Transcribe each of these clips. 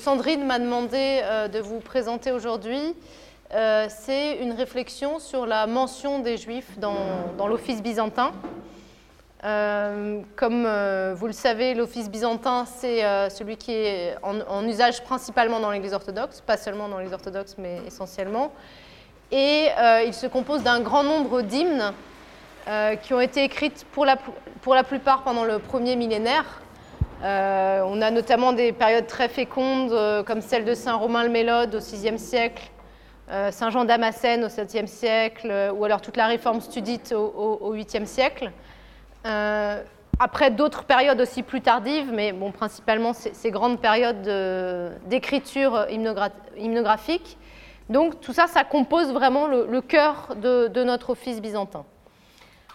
Sandrine m'a demandé euh, de vous présenter aujourd'hui, euh, c'est une réflexion sur la mention des Juifs dans, l'Office byzantin. Euh, comme vous le savez, l'Office byzantin, c'est celui qui est en, usage principalement dans l'Église orthodoxe, pas seulement dans l'Église orthodoxe, mais essentiellement. Et il se compose d'un grand nombre d'hymnes qui ont été écrites pour la, pour la plupart pendant le premier millénaire, euh, on a notamment des périodes très fécondes, euh, comme celle de Saint Romain le Mélode au VIe siècle, euh, Saint Jean Damascène au VIIe siècle, ou alors toute la réforme studite au, VIIIe siècle. après d'autres périodes aussi plus tardives, mais bon, principalement ces, grandes périodes d'écriture hymnographique. Donc tout ça, ça compose vraiment le, cœur de notre office byzantin.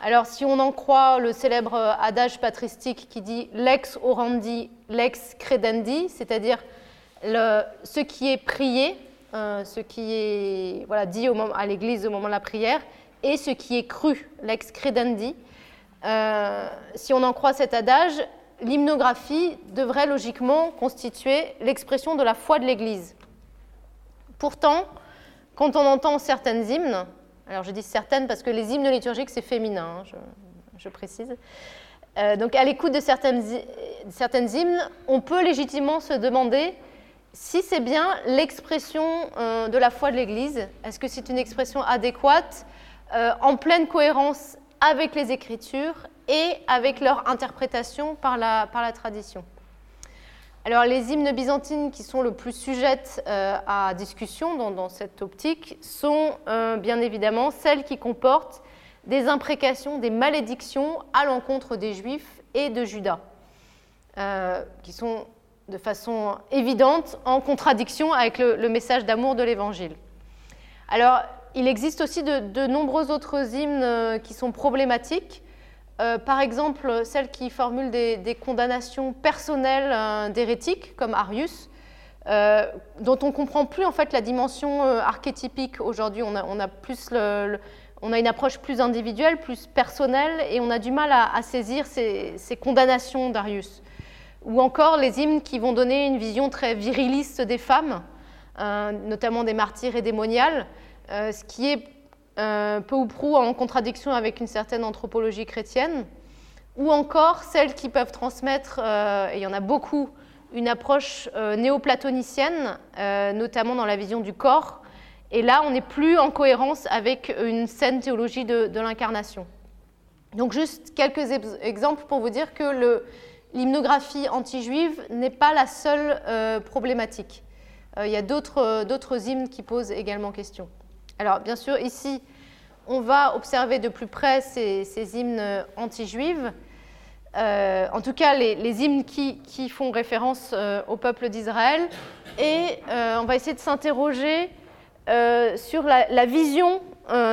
Alors, si on en croit le célèbre adage patristique qui dit lex orandi, lex credendi, c'est-à-dire ce qui est prié, euh, ce qui est dit au moment, à l'Église au moment de la prière, et ce qui est cru, lex credendi. Euh, si on en croit cet adage, l'hymnographie devrait logiquement constituer l'expression de la foi de l'Église. Pourtant, quand on entend certaines hymnes, alors je dis certaines parce que les hymnes liturgiques, c'est féminin, hein, je, précise. Euh, donc à l'écoute de certaines, certaines, hymnes, on peut légitimement se demander si c'est bien l'expression euh, de la foi de l'Église. Est-ce que c'est une expression adéquate, euh, en pleine cohérence avec les Écritures et avec leur interprétation par la, par la tradition? Alors les hymnes byzantines qui sont le plus sujettes euh, à discussion dans, cette optique sont euh, bien évidemment celles qui comportent des imprécations, des malédictions à l'encontre des Juifs et de Judas, euh, qui sont de façon évidente en contradiction avec le, message d'amour de l'Évangile. Alors il existe aussi de, de nombreux autres hymnes qui sont problématiques. Euh, par exemple, celles qui formulent des, condamnations personnelles euh, d'hérétiques, comme Arius, euh, dont on ne comprend plus en fait la dimension archétypique aujourd'hui. On a, plus on a une approche plus individuelle, plus personnelle, et on a du mal à, saisir ces, condamnations d'Arius. Ou encore les hymnes qui vont donner une vision très viriliste des femmes, notamment des martyrs et des moniales, ce qui est euh, peu ou prou en contradiction avec une certaine anthropologie chrétienne, ou encore celles qui peuvent transmettre, euh, et il y en a beaucoup, une approche euh, néoplatonicienne, notamment dans la vision du corps. Et là, on n'est plus en cohérence avec une saine théologie de, l'incarnation. Donc juste quelques exemples pour vous dire que l'hymnographie anti-juive n'est pas la seule problématique. il y a d'autres hymnes qui posent également question. Alors, bien sûr, ici, on va observer de plus près ces, hymnes anti-juifs. Euh, en tout cas, les, hymnes qui, font référence euh, au peuple d'Israël. Et euh, on va essayer de s'interroger sur la, vision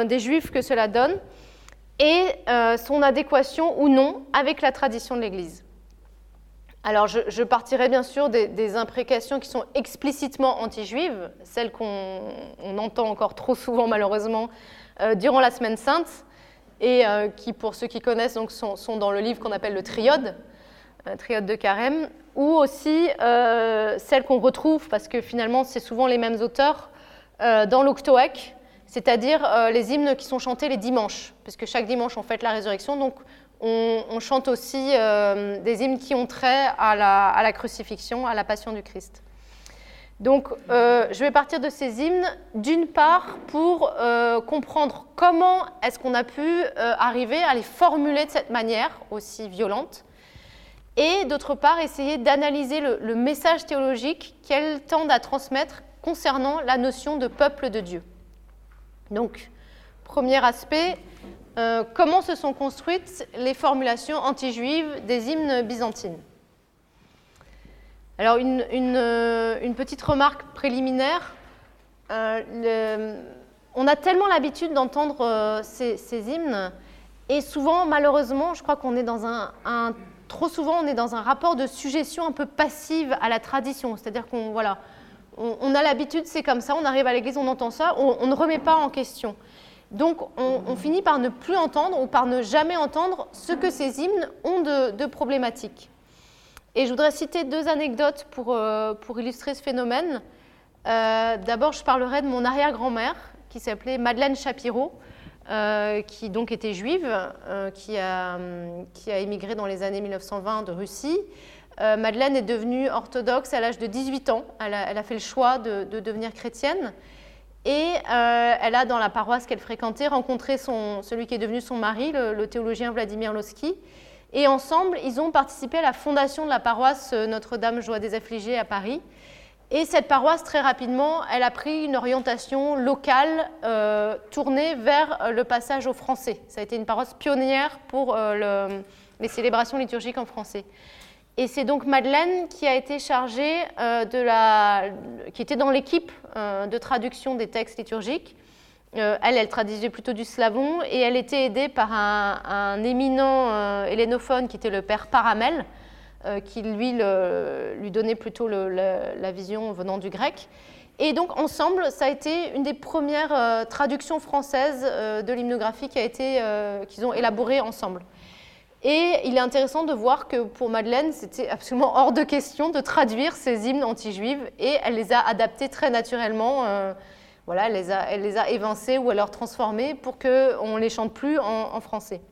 des Juifs que cela donne et son adéquation ou non avec la tradition de l'Église. Alors, je, partirai bien sûr des, imprécations qui sont explicitement anti-juives, celles qu'on entend encore trop souvent malheureusement euh, durant la Semaine Sainte, et euh, qui, pour ceux qui connaissent, donc, sont, dans le livre qu'on appelle le Triode, euh, Triode de Carême, ou aussi celles qu'on retrouve, parce que finalement c'est souvent les mêmes auteurs, dans l'Octoèque, c'est-à-dire les hymnes qui sont chantés les dimanches, puisque chaque dimanche on fête la résurrection, donc on, chante aussi euh, des hymnes qui ont trait à la, crucifixion, à la passion du Christ. Donc, euh, je vais partir de ces hymnes, d'une part, pour euh, comprendre comment est-ce qu'on a pu arriver à les formuler de cette manière aussi violente, et d'autre part, essayer d'analyser le, le, message théologique qu'elles tendent à transmettre concernant la notion de peuple de Dieu. Donc, premier aspect, euh, comment se sont construites les formulations anti-juives des hymnes byzantines. Alors, une, euh, petite remarque préliminaire. Euh, on a tellement l'habitude d'entendre ces, hymnes, et souvent, malheureusement, je crois qu'on est dans un, Trop souvent, on est dans un rapport de suggestion un peu passive à la tradition. C'est-à-dire qu'on voilà, on, a l'habitude, c'est comme ça, on arrive à l'église, on entend ça, on ne remet pas en question. Donc on, finit par ne plus entendre ou par ne jamais entendre ce que ces hymnes ont de, problématiques. Et je voudrais citer deux anecdotes pour, pour illustrer ce phénomène. D'abord, je parlerai de mon arrière-grand-mère qui s'appelait Madeleine Shapiro, qui donc était juive, qui, a, qui a émigré dans les années 1920 de Russie. Madeleine est devenue orthodoxe à l'âge de 18 ans. Elle a, fait le choix de devenir chrétienne. Et euh, elle a, dans la paroisse qu'elle fréquentait, rencontré son, celui qui est devenu son mari, le, théologien Vladimir Lossky. Et ensemble, ils ont participé à la fondation de la paroisse euh, Notre-Dame-Joie des Affligés à Paris. Et cette paroisse, très rapidement, elle a pris une orientation locale euh, tournée vers le passage au français. Ça a été une paroisse pionnière pour les célébrations liturgiques en français. Et c'est donc Madeleine qui a été chargée euh, de la, qui était dans l'équipe euh, de traduction des textes liturgiques. Euh, elle, elle traduisait plutôt du slavon et elle était aidée par un, éminent hellénophone qui était le père Paramel, qui lui lui donnait plutôt la vision venant du grec. Et donc ensemble, ça a été une des premières traductions françaises de l'hymnographie qu'ils ont élaborée ensemble. Et il est intéressant de voir que pour Madeleine, c'était absolument hors de question de traduire ces hymnes anti-juifs et elle les a adaptés très naturellement. Euh, voilà, elle les, a, elle les, a, évincés ou alors transformés pour qu'on ne les chante plus en, français.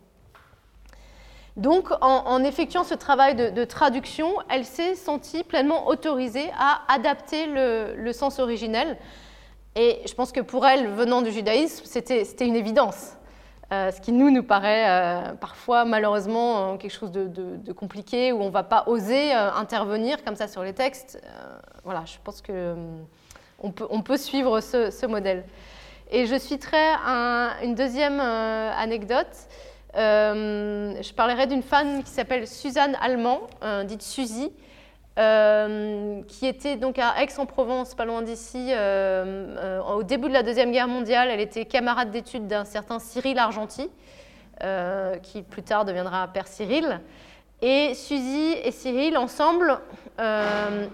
Donc, en, effectuant ce travail de, traduction, elle s'est sentie pleinement autorisée à adapter le, le, sens originel. Et je pense que pour elle, venant du judaïsme, c'était une évidence. Euh, ce qui nous nous paraît euh, parfois malheureusement euh, quelque chose de, compliqué où on ne va pas oser intervenir comme ça sur les textes. voilà, je pense qu'on on peut, suivre ce, modèle. Et je citerai une deuxième anecdote. je parlerai d'une femme qui s'appelle Suzanne Allemand, dite Suzy, euh, qui était donc à Aix-en-Provence, pas loin d'ici, euh, euh, au début de la Deuxième Guerre mondiale. Elle était camarade d'études d'un certain Cyril Argenty, qui plus tard deviendra Père Cyril. Et Suzy et Cyril, ensemble,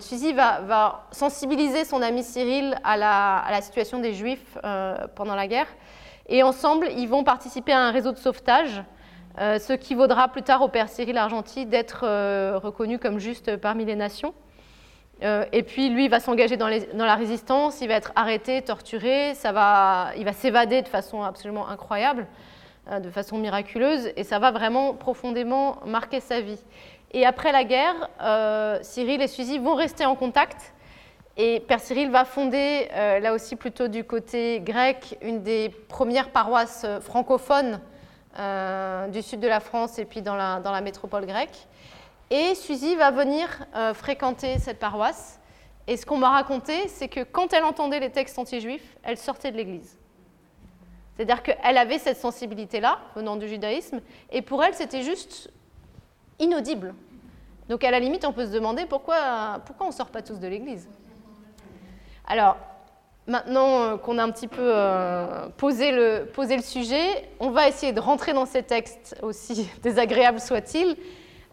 Suzy va, sensibiliser son ami Cyril à la situation des Juifs pendant la guerre. Et ensemble, ils vont participer à un réseau de sauvetage euh, ce qui vaudra plus tard au père Cyril Argenty d'être euh, reconnu comme juste parmi les nations. Euh, et puis lui, va s'engager dans, la résistance, il va être arrêté, torturé, il va s'évader de façon absolument incroyable, de façon miraculeuse, et ça va vraiment profondément marquer sa vie. Et après la guerre, Cyril et Suzy vont rester en contact, et Père Cyril va fonder, là aussi plutôt du côté grec, une des premières paroisses francophones du sud de la France et puis dans la, dans la métropole grecque. Et Suzy va venir euh, fréquenter cette paroisse. Et ce qu'on m'a raconté, c'est que quand elle entendait les textes anti-juifs, elle sortait de l'église. C'est-à-dire qu'elle avait cette sensibilité-là, venant du judaïsme, et pour elle, c'était juste inaudible. Donc à la limite, on peut se demander pourquoi, pourquoi on ne sort pas tous de l'église. Alors, Maintenant euh, qu'on a un petit peu euh, posé, le, sujet, on va essayer de rentrer dans ces textes, aussi désagréables soient-ils,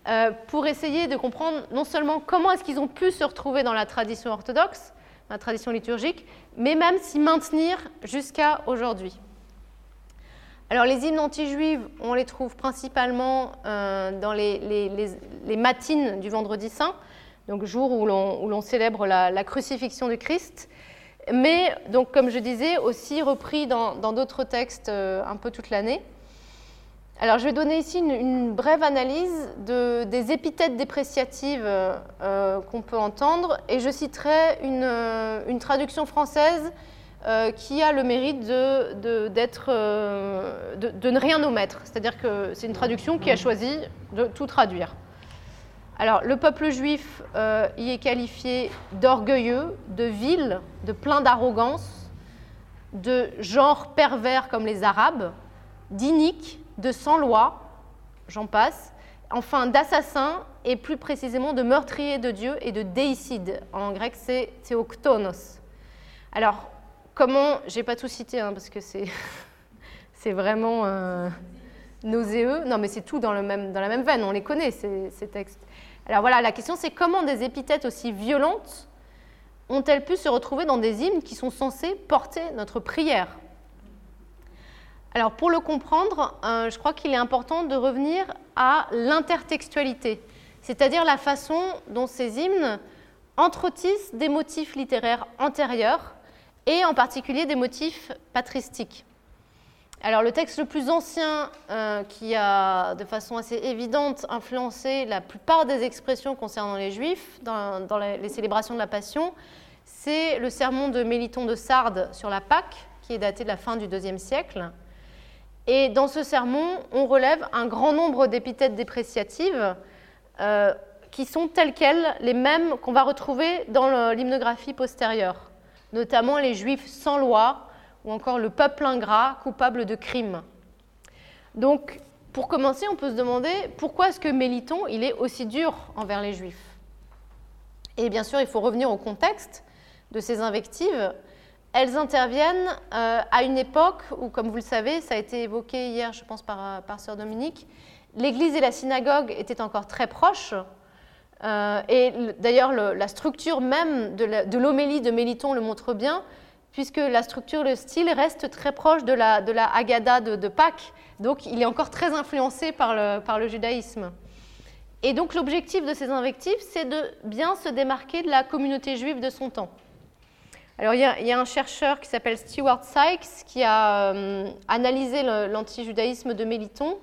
euh, pour essayer de comprendre non seulement comment est-ce qu'ils ont pu se retrouver dans la tradition orthodoxe, la tradition liturgique, mais même s'y maintenir jusqu'à aujourd'hui. Alors les hymnes anti-juifs, on les trouve principalement dans les, les, matines du vendredi saint, donc jour où l'on célèbre la, la, crucifixion du Christ mais donc, comme je disais, aussi repris dans d'autres textes euh, un peu toute l'année. Alors, je vais donner ici une, brève analyse de, des épithètes dépréciatives euh, qu'on peut entendre, et je citerai une, euh, traduction française qui a le mérite de, de, ne rien omettre. C'est-à-dire que c'est une traduction qui a choisi de tout traduire. Alors, le peuple juif euh, y est qualifié d'orgueilleux, de vil, de plein d'arrogance, de genre pervers comme les Arabes, d'inique, de sans loi, j'en passe, enfin d'assassin et plus précisément de meurtrier de Dieu et de déicide. En grec, c'est théoctonos. Alors, comment, j'ai pas tout cité hein, parce que c'est, vraiment euh. Non, mais c'est tout dans, le même, dans la même veine, on les connaît ces textes. Alors voilà, la question c'est comment des épithètes aussi violentes ont-elles pu se retrouver dans des hymnes qui sont censés porter notre prière? Alors pour le comprendre, euh, je crois qu'il est important de revenir à l'intertextualité. c'est-à-dire la façon dont ces hymnes entretissent des motifs littéraires antérieurs et en particulier des motifs patristiques. Alors le texte le plus ancien euh, qui a de façon assez évidente influencé la plupart des expressions concernant les juifs dans, les, célébrations de la Passion, c'est le sermon de Méliton de Sardes sur la Pâque, qui est daté de la fin du IIe siècle. Et dans ce sermon, on relève un grand nombre d'épithètes dépréciatives euh, qui sont telles quelles les mêmes qu'on va retrouver dans l'hymnographie postérieure, notamment les juifs sans loi, ou encore le peuple ingrat coupable de crimes. Donc, pour commencer, on peut se demander pourquoi est-ce que Méliton il est aussi dur envers les Juifs? Et bien sûr, il faut revenir au contexte de ces invectives. Elles interviennent euh, à une époque où, comme vous le savez, ça a été évoqué hier, je pense, par, par Sœur Dominique, l'Église et la synagogue étaient encore très proches. Euh, et d'ailleurs, la structure même de l'homélie de Méliton le montre bien puisque la structure, le style reste très proche de la, de la Haggadah de, Pâques, donc il est encore très influencé par le, par le judaïsme. Et donc l'objectif de ces invectives, c'est de bien se démarquer de la communauté juive de son temps. Alors il y a, un chercheur qui s'appelle Stewart Sykes qui a euh, analysé l'antijudaïsme de Méliton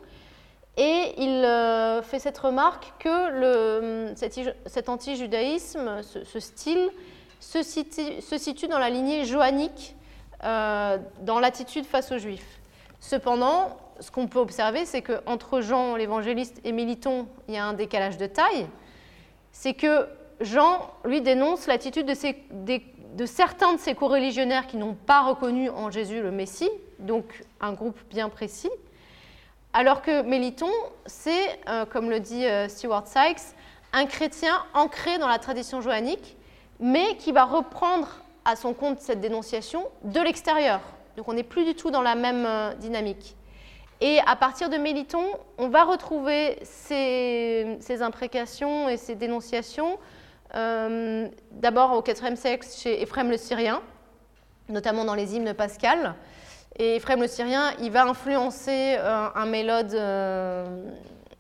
et il euh, fait cette remarque que le, cet, cet antijudaïsme, ce, ce style, se situe, dans la lignée joannique euh, dans l'attitude face aux Juifs. Cependant, ce qu'on peut observer, c'est qu'entre Jean l'évangéliste et Militon, il y a un décalage de taille. C'est que Jean, lui, dénonce l'attitude de, de, certains de ses coreligionnaires qui n'ont pas reconnu en Jésus le Messie, donc un groupe bien précis, alors que Méliton, c'est, euh, comme le dit euh, Stewart Sykes, un chrétien ancré dans la tradition joannique mais qui va reprendre à son compte cette dénonciation de l'extérieur. Donc on n'est plus du tout dans la même euh, dynamique. Et à partir de Méliton, on va retrouver ces, imprécations et ces dénonciations, euh, d'abord au IVe siècle chez Éphrem le Syrien, notamment dans les hymnes pascales. Et Éphrem le Syrien, il va influencer euh, un mélode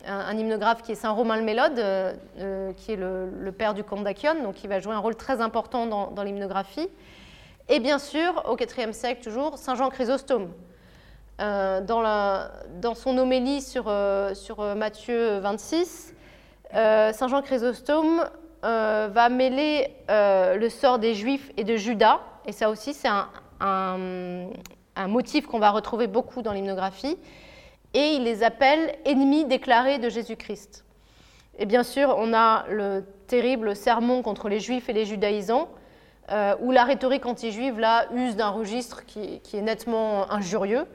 un, hymnographe qui est Saint Romain le Mélode, euh, euh, qui est le, père du comte d'Achion, donc qui va jouer un rôle très important dans, l'hymnographie. Et bien sûr, au IVe siècle toujours, Saint Jean Chrysostome. Euh, dans, son homélie sur, Matthieu 26, Saint Jean Chrysostome va mêler le sort des Juifs et de Judas, et ça aussi c'est un motif qu'on va retrouver beaucoup dans l'hymnographie et il les appelle ennemis déclarés de Jésus-Christ. Et bien sûr, on a le terrible sermon contre les juifs et les judaïsants, euh, où la rhétorique anti-juive, là, use d'un registre qui, est nettement injurieux.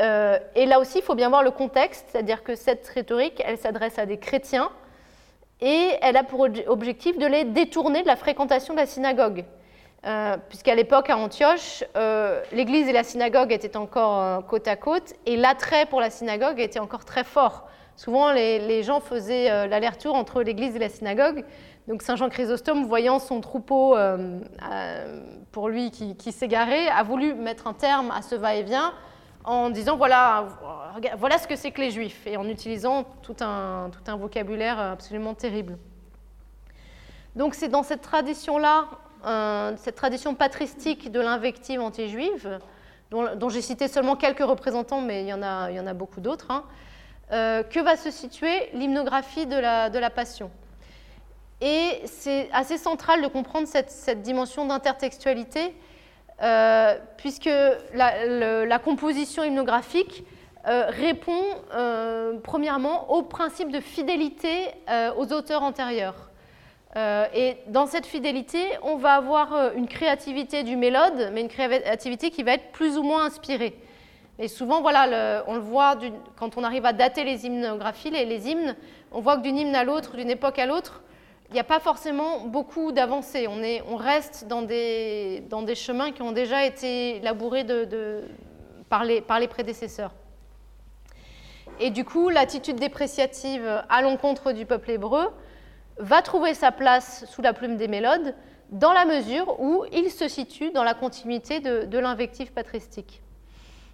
Euh, et là aussi, il faut bien voir le contexte, c'est-à-dire que cette rhétorique, elle s'adresse à des chrétiens, et elle a pour objectif de les détourner de la fréquentation de la synagogue. Euh, puisqu'à l'époque, à Antioche, euh, l'église et la synagogue étaient encore euh, côte à côte, et l'attrait pour la synagogue était encore très fort. Souvent, les, gens faisaient l'aller-retour entre l'église et la synagogue. Donc, Saint Jean Chrysostome, voyant son troupeau, pour lui, qui, s'égarait, a voulu mettre un terme à ce va-et-vient en disant voilà, voilà ce que c'est que les juifs, et en utilisant tout un, tout un vocabulaire absolument terrible. Donc, c'est dans cette tradition-là cette tradition patristique de l'invective anti-juive, dont, j'ai cité seulement quelques représentants, mais il y en a, beaucoup d'autres, hein, euh, que va se situer l'hymnographie de la, de la Passion? Et c'est assez central de comprendre cette, dimension d'intertextualité, euh, puisque la, composition hymnographique euh, répond premièrement au principe de fidélité aux auteurs antérieurs. Euh, et dans cette fidélité, on va avoir euh, une créativité du mélode, mais une créativité qui va être plus ou moins inspirée. Et souvent, voilà, on le voit quand on arrive à dater les hymnographies, les, les hymnes, on voit que d'une hymne à l'autre, d'une époque à l'autre, il n'y a pas forcément beaucoup d'avancées. On, on, reste dans des, dans des, chemins qui ont déjà été labourés par, les, par les prédécesseurs. Et du coup, l'attitude dépréciative à l'encontre du peuple hébreu, va trouver sa place sous la plume des mélodes dans la mesure où il se situe dans la continuité de, l'invective patristique.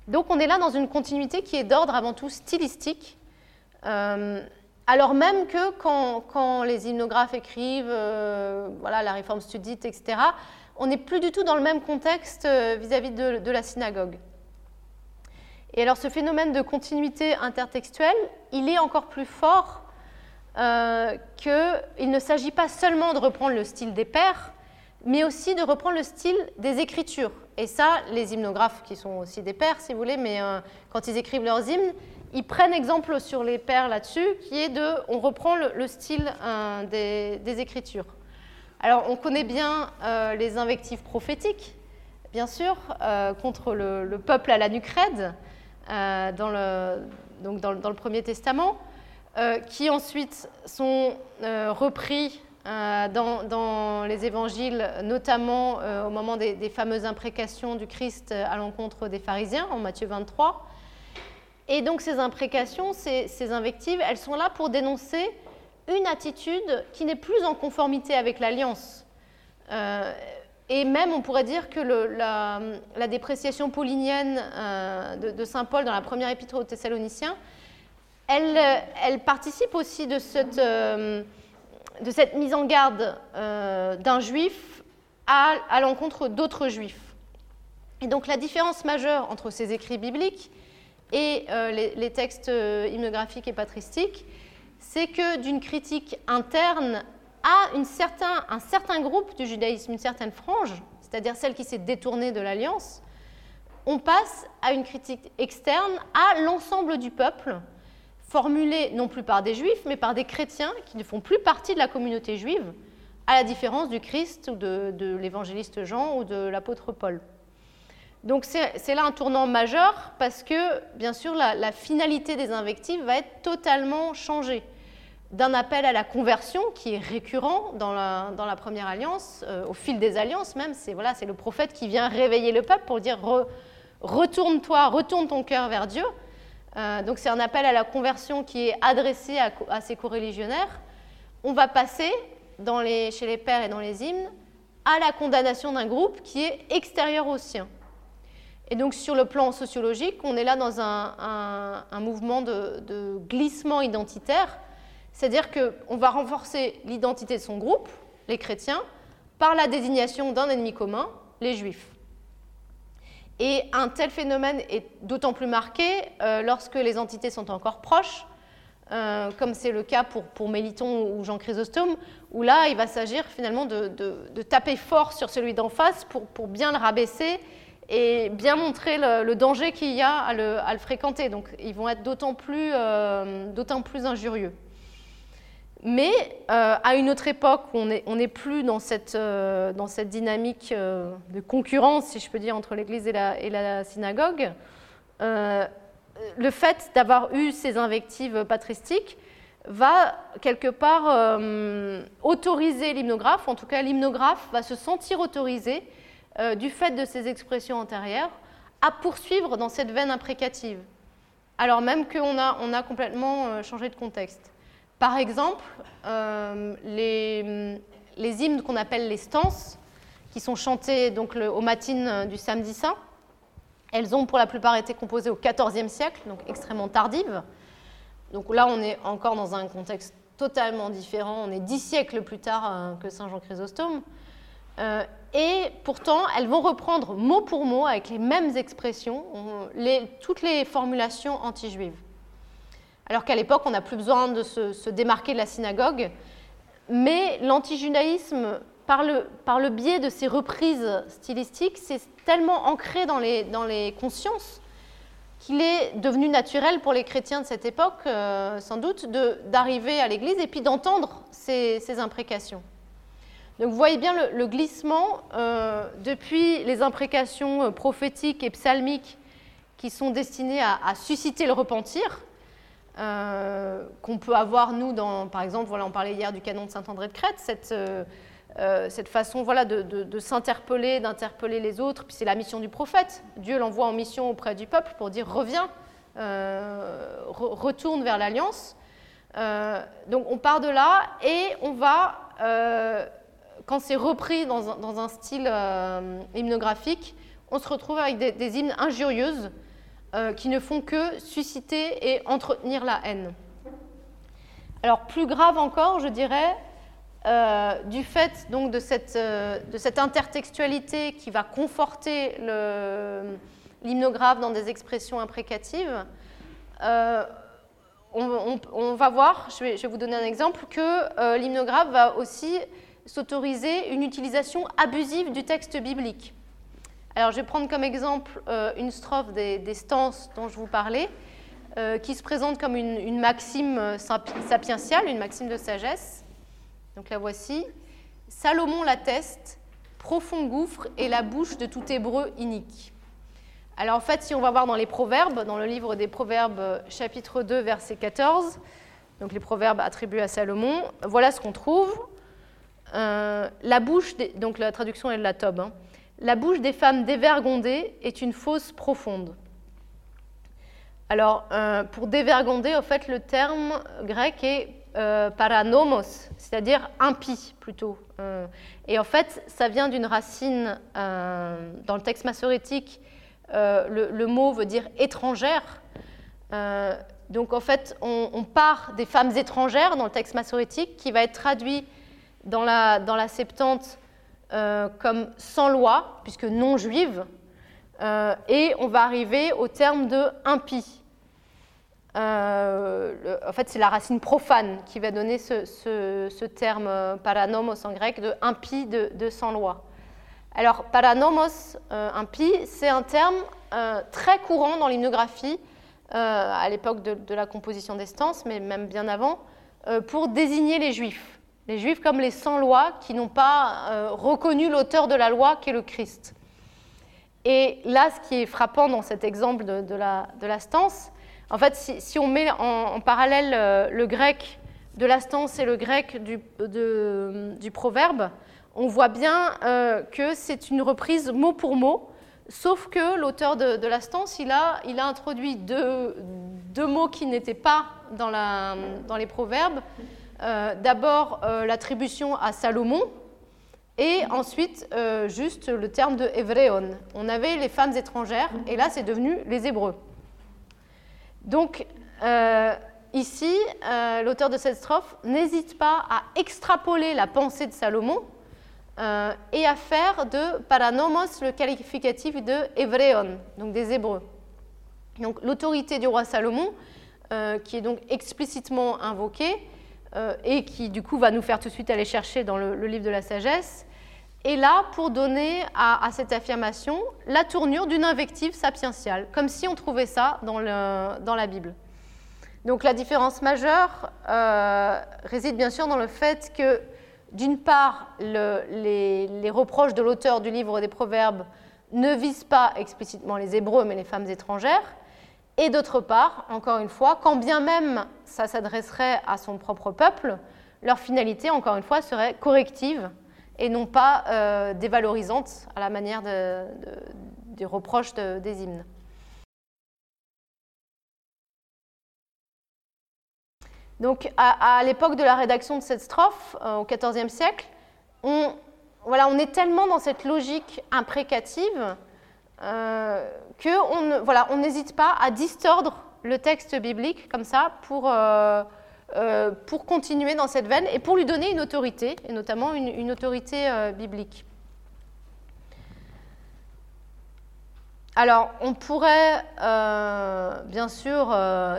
Donc on est là dans une continuité qui est d'ordre avant tout stylistique. Euh, alors même que quand, les hymnographes écrivent voilà, la réforme studite, etc., on n'est plus du tout dans le même contexte vis-à-vis de, la synagogue. Et alors ce phénomène de continuité intertextuelle, il est encore plus fort euh, qu'il ne s'agit pas seulement de reprendre le style des pères, mais aussi de reprendre le style des écritures. Et ça, les hymnographes, qui sont aussi des pères, si vous voulez, mais euh, quand ils écrivent leurs hymnes, ils prennent exemple sur les pères là-dessus, qui est de, on reprend le, style euh, des, écritures. Alors, on connaît bien les invectives prophétiques, bien sûr, contre le, peuple à la le, donc dans, le Premier Testament. Euh, qui ensuite sont euh, repris euh, dans, les évangiles, notamment au moment des, fameuses imprécations du Christ à l'encontre des pharisiens en Matthieu 23. Et donc ces imprécations, ces, invectives, elles sont là pour dénoncer une attitude qui n'est plus en conformité avec l'alliance. et même, on pourrait dire que la, dépréciation paulinienne de, Saint Paul dans la première épître aux Thessaloniciens, euh, elle, participe aussi de cette, euh, mise en garde euh, d'un juif à, l'encontre d'autres juifs. Et donc la différence majeure entre ces écrits bibliques et les, textes hymnographiques et patristiques, c'est que d'une critique interne à un certain groupe du judaïsme, une certaine frange, c'est-à-dire celle qui s'est détournée de l'alliance, on passe à une critique externe à l'ensemble du peuple, formulée non plus par des juifs, mais par des chrétiens qui ne font plus partie de la communauté juive, à la différence du Christ ou de, l'évangéliste Jean ou de l'apôtre Paul. Donc c'est là un tournant majeur parce que, bien sûr, la, finalité des invectives va être totalement changée. D'un appel à la conversion qui est récurrent dans la, première alliance, euh, au fil des alliances même, c'est voilà, le prophète qui vient réveiller le peuple pour dire retourne-toi, retourne ton cœur vers Dieu. Euh, donc c'est un appel à la conversion qui est adressé à, à ces coreligionnaires. On va passer chez les pères et dans les hymnes à la condamnation d'un groupe qui est extérieur au sien. Et donc sur le plan sociologique, on est là dans un, mouvement de, glissement identitaire, c'est-à-dire qu'on va renforcer l'identité de son groupe, les chrétiens, par la désignation d'un ennemi commun, les juifs. Et un tel phénomène est d'autant plus marqué euh, lorsque les entités sont encore proches, euh, comme c'est le cas pour, pour Méliton ou Jean Chrysostome, où là, il va s'agir finalement de, taper fort sur celui d'en face pour, pour, bien le rabaisser et bien montrer le, danger qu'il y a à le, à le, fréquenter. Donc, ils vont être d'autant plus, euh, plus injurieux. Mais euh, à une autre époque, on n'est plus dans cette, euh, dans cette dynamique euh, de concurrence, si je peux dire, entre l'Église et la, et la, synagogue. le fait d'avoir eu ces invectives patristiques va quelque part autoriser l'hymnographe, en tout cas l'hymnographe va se sentir autorisé du fait de ces expressions antérieures à poursuivre dans cette veine imprécative, alors même qu'on a, on a complètement changé de contexte. Par exemple, euh, les, hymnes qu'on appelle les stances, qui sont chantées donc, au matines euh, du samedi saint, elles ont pour la plupart été composées au XIVe siècle, donc extrêmement tardives. Donc là, on est encore dans un contexte totalement différent. On est dix siècles plus tard euh, que Saint Jean Chrysostome. et pourtant, elles vont reprendre mot pour mot, avec les mêmes expressions, toutes les formulations anti-juives alors qu'à l'époque, on n'a plus besoin de se, démarquer de la synagogue. Mais l'antijudaïsme, par le, par le biais de ces reprises stylistiques, c'est tellement ancré dans les, dans les consciences qu'il est devenu naturel pour les chrétiens de cette époque, euh, sans doute, d'arriver à l'Église et puis d'entendre ces, imprécations. Donc vous voyez bien le, glissement euh, depuis les imprécations euh, prophétiques et psalmiques qui sont destinées à susciter le repentir, euh, qu'on peut avoir, nous, dans, par exemple, voilà, on parlait hier du canon de Saint-André de Crète, cette, euh, euh, façon voilà, de, s'interpeller, d'interpeller les autres, puis c'est la mission du prophète. Dieu l'envoie en mission auprès du peuple pour dire reviens, retourne vers l'alliance. donc on part de là et on va, quand c'est repris dans un, style hymnographique, on se retrouve avec des hymnes injurieuses euh, qui ne font que susciter et entretenir la haine. Alors plus grave encore, je dirais, euh, du fait donc de cette, euh, de cette, intertextualité qui va conforter l'hymnographe dans des expressions imprécatives, on, va voir, je vais, vous donner un exemple, que l'hymnographe va aussi s'autoriser une utilisation abusive du texte biblique. Alors je vais prendre comme exemple une strophe des, stances dont je vous parlais. Euh, qui se présente comme une, maxime euh, sapientiale, une maxime de sagesse. Donc la voici. Salomon l'atteste, profond gouffre et la bouche de tout hébreu inique. Alors en fait, si on va voir dans les Proverbes, dans le livre des Proverbes, euh, chapitre 2, verset 14, donc les Proverbes attribués à Salomon, voilà ce qu'on trouve. la bouche, donc la traduction est de la Tobe, hein. La bouche des femmes dévergondées est une fosse profonde. Alors, euh, pour dévergonder, en fait, le terme grec est euh, paranomos, c'est-à-dire impie plutôt. Euh, et en fait, ça vient d'une racine, dans le texte massorétique, le, mot veut dire étrangère. donc en fait, on, part des femmes étrangères dans le texte massorétique, qui va être traduit dans la Septante comme sans loi, puisque non juive, et on va arriver au terme de impie. Euh, en fait, c'est la racine profane qui va donner ce, terme euh, paranomos en grec de impie de, sans loi. Alors, paranomos, euh, impie, c'est un terme très courant dans l'hymnographie à l'époque de, la composition des stances, mais même bien avant, pour désigner les juifs. Les juifs comme les sans-loi qui n'ont pas reconnu l'auteur de la loi qui est le Christ. Et là, ce qui est frappant dans cet exemple de, la, de la stance, en fait, si, on met en, parallèle euh, le grec de la stance et le grec du, proverbe, on voit bien euh, que c'est une reprise mot pour mot, sauf que l'auteur de, la stance, il a, introduit deux, mots qui n'étaient pas dans, les proverbes. Euh, d'abord, l'attribution à Salomon, et ensuite, juste le terme de Evréon. On avait les femmes étrangères, et là, c'est devenu les Hébreux. Donc, euh, ici, euh, l'auteur de cette strophe n'hésite pas à extrapoler la pensée de Salomon euh, et à faire de paranomos le qualificatif de Evréon, donc des Hébreux. Donc, l'autorité du roi Salomon, qui est donc explicitement invoquée et qui, du coup, va nous faire tout de suite aller chercher dans le livre de la sagesse, est là pour donner à, cette affirmation la tournure d'une invective sapientiale, comme si on trouvait ça dans, la Bible. Donc la différence majeure euh, réside bien sûr dans le fait que, d'une part, les, reproches de l'auteur du livre des Proverbes ne visent pas explicitement les Hébreux, mais les femmes étrangères, et d'autre part, encore une fois, quand bien même ça s'adresserait à son propre peuple, leur finalité, encore une fois, serait corrective et non pas euh, dévalorisante à la manière des reproches des hymnes. Donc, à, l'époque de la rédaction de cette strophe, euh, au XIVe siècle, on, voilà, on est tellement dans cette logique imprécative euh, qu'on voilà, n'hésite pas à distordre le texte biblique comme ça pour, euh, euh, pour continuer dans cette veine et pour lui donner une autorité, et notamment une, autorité euh, biblique. Alors, on pourrait bien sûr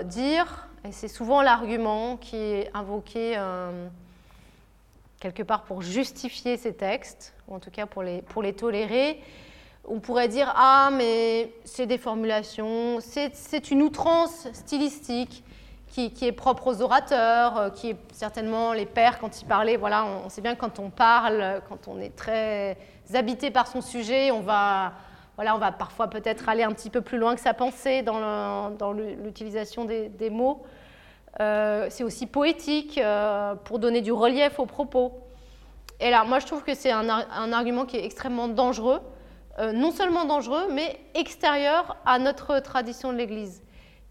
dire, et c'est souvent l'argument qui est invoqué quelque part pour justifier ces textes, ou en tout cas pour les, pour les tolérer, on pourrait dire Ah, mais c'est des formulations, c'est une outrance stylistique, qui, est propre aux orateurs, euh, qui est certainement les pères quand ils parlaient. Voilà, on, sait bien quand on parle, quand on est très habité par son sujet, on va, voilà, on va parfois peut-être aller un petit peu plus loin que sa pensée dans l'utilisation des, mots. Euh, c'est aussi poétique euh, pour donner du relief aux propos. Et là, moi, je trouve que c'est un, un, argument qui est extrêmement dangereux, non seulement dangereux, mais extérieur à notre tradition de l'Église.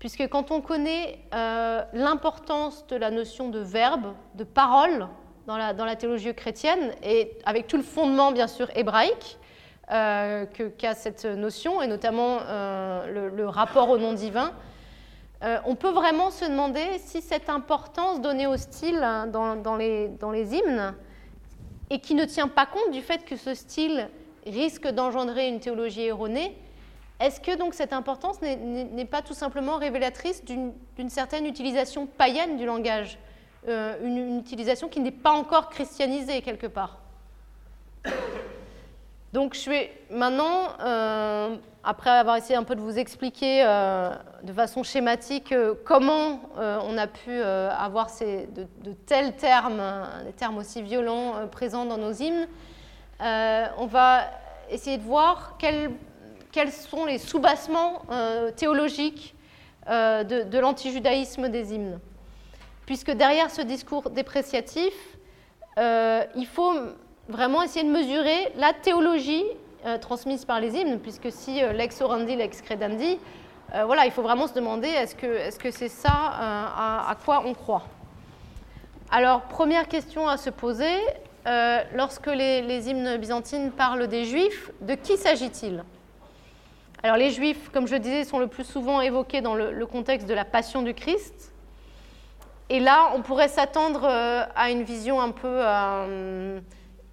Puisque quand on connaît euh, l'importance de la notion de verbe, de parole dans la, dans la théologie chrétienne, et avec tout le fondement bien sûr hébraïque euh, qu'a cette notion, et notamment euh, le, rapport au nom divin, euh, on peut vraiment se demander si cette importance donnée au style hein, dans, les, dans, les, hymnes, et qui ne tient pas compte du fait que ce style risque d'engendrer une théologie erronée, est-ce que donc cette importance n'est pas tout simplement révélatrice d'une certaine utilisation païenne du langage, euh, une, utilisation qui n'est pas encore christianisée quelque part? Donc je vais maintenant euh, après avoir essayé un peu de vous expliquer euh, de façon schématique comment on a pu avoir ces, de, tels termes, des termes aussi violents présents dans nos hymnes, on va essayer de voir quels, sont les soubassements théologiques de, de l'antijudaïsme des hymnes. Puisque derrière ce discours dépréciatif, il faut vraiment essayer de mesurer la théologie euh, transmise par les hymnes, puisque si euh, lex orandi, lex credandi, euh, voilà, il faut vraiment se demander est-ce que c'est -ce ça à, quoi on croit? Alors, première question à se poser, lorsque les, hymnes byzantines parlent des juifs, de qui s'agit-il? Alors, les juifs, comme je disais, sont le plus souvent évoqués dans le, contexte de la passion du Christ. Et là, on pourrait s'attendre à une vision un peu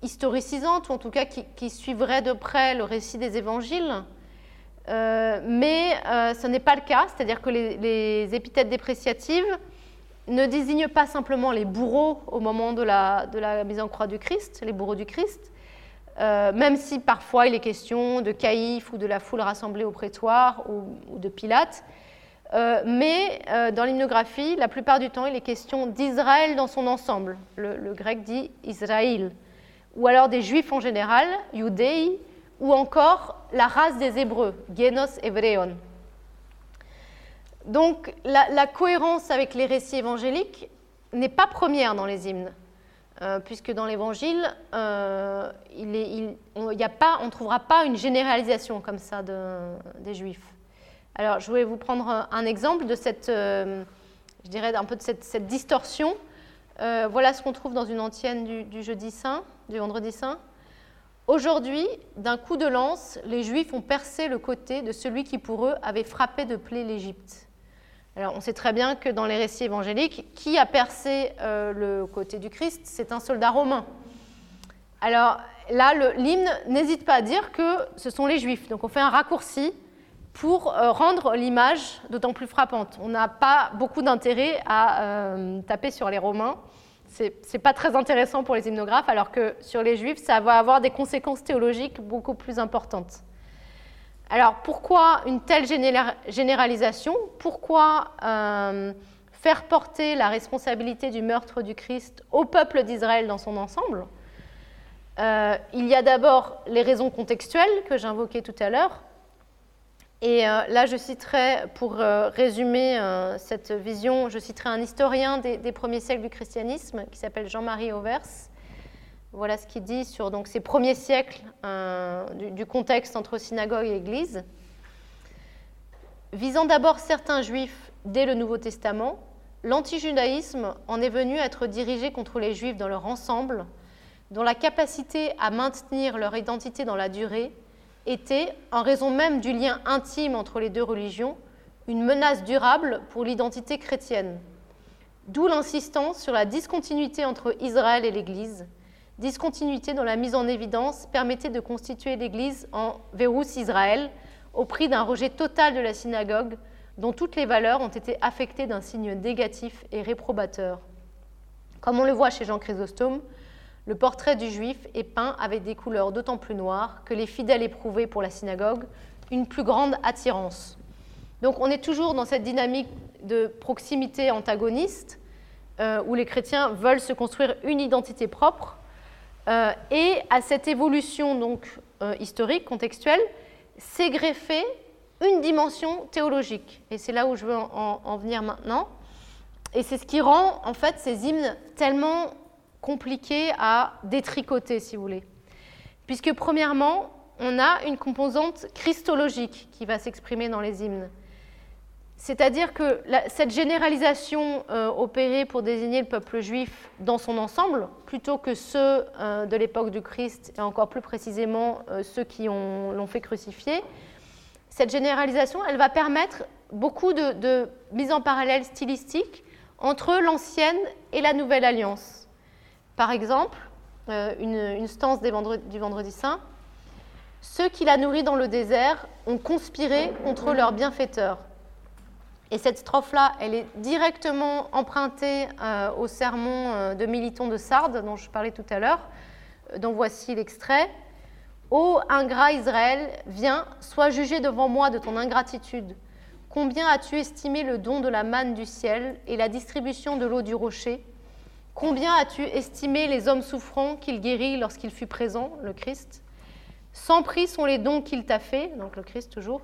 historicisante, ou en tout cas qui, suivrait de près le récit des évangiles. Euh, mais euh, ce n'est pas le cas, c'est-à-dire que les, épithètes dépréciatives ne désignent pas simplement les bourreaux au moment de la, mise en croix du Christ, les bourreaux du Christ, euh, même si parfois il est question de Caïphe ou de la foule rassemblée au prétoire ou, de Pilate. mais dans l'hymnographie, la plupart du temps, il est question d'Israël dans son ensemble. Le, grec dit Israël ou alors des juifs en général, Judei, ou encore la race des Hébreux, Genos Evreon. Donc la, cohérence avec les récits évangéliques n'est pas première dans les hymnes, euh, puisque dans l'évangile, euh, on ne trouvera pas une généralisation comme ça des juifs. Alors je voulais vous prendre un exemple de cette, euh, je dirais un peu de cette distorsion euh, voilà ce qu'on trouve dans une antienne du, jeudi saint, du vendredi saint. Aujourd'hui, d'un coup de lance, les Juifs ont percé le côté de celui qui pour eux avait frappé de plaie l'Égypte. Alors on sait très bien que dans les récits évangéliques, qui a percé euh, le côté du Christ? C'est un soldat romain. Alors là, l'hymne n'hésite pas à dire que ce sont les Juifs. Donc on fait un raccourci pour euh, rendre l'image d'autant plus frappante. On n'a pas beaucoup d'intérêt à taper sur les Romains c'est n'est pas très intéressant pour les hymnographes, alors que sur les juifs, ça va avoir des conséquences théologiques beaucoup plus importantes. Alors pourquoi une telle généralisation? Pourquoi euh, faire porter la responsabilité du meurtre du Christ au peuple d'Israël dans son ensemble? Euh, Il y a d'abord les raisons contextuelles que j'invoquais tout à l'heure. Et euh, là, je citerai, pour résumer cette vision, je citerai un historien des, premiers siècles du christianisme qui s'appelle Jean-Marie Auvers. Voilà ce qu'il dit sur ces premiers siècles du, du, contexte entre synagogue et église. Visant d'abord certains juifs dès le Nouveau Testament, l'antijudaïsme en est venu à être dirigé contre les juifs dans leur ensemble, dont la capacité à maintenir leur identité dans la durée était, en raison même du lien intime entre les deux religions, une menace durable pour l'identité chrétienne. D'où l'insistance sur la discontinuité entre Israël et l'Église, discontinuité dont la mise en évidence permettait de constituer l'Église en Vérus Israël au prix d'un rejet total de la synagogue dont toutes les valeurs ont été affectées d'un signe négatif et réprobateur. Comme on le voit chez Jean Chrysostome, le portrait du juif est peint avec des couleurs d'autant plus noires que les fidèles éprouvaient pour la synagogue une plus grande attirance. Donc on est toujours dans cette dynamique de proximité antagoniste euh, où les chrétiens veulent se construire une identité propre euh, et à cette évolution donc euh, historique, contextuelle, s'est greffée une dimension théologique. Et c'est là où je veux en, en venir maintenant. Et c'est ce qui rend en fait ces hymnes tellement compliqué à détricoter, si vous voulez. Puisque premièrement, on a une composante christologique qui va s'exprimer dans les hymnes. C'est-à-dire que cette généralisation euh, opérée pour désigner le peuple juif dans son ensemble, plutôt que ceux euh, de l'époque du Christ, et encore plus précisément euh, ceux qui l'ont fait crucifier, cette généralisation, elle va permettre beaucoup de, mise en parallèle stylistique entre l'ancienne et la nouvelle alliance. Par exemple, une, stance du Vendredi Saint, ceux qui la nourrit dans le désert ont conspiré contre leur bienfaiteur. Et cette strophe-là, elle est directement empruntée euh, au sermon euh, de Militon de Sardes, dont je parlais tout à l'heure, dont voici l'extrait. Ô ingrat Israël, viens, sois jugé devant moi de ton ingratitude. Combien as-tu estimé le don de la manne du ciel et la distribution de l'eau du rocher? Combien as-tu estimé les hommes souffrants qu'il guérit lorsqu'il fut présent, le Christ? Sans prix sont les dons qu'il t'a faits, donc le Christ toujours,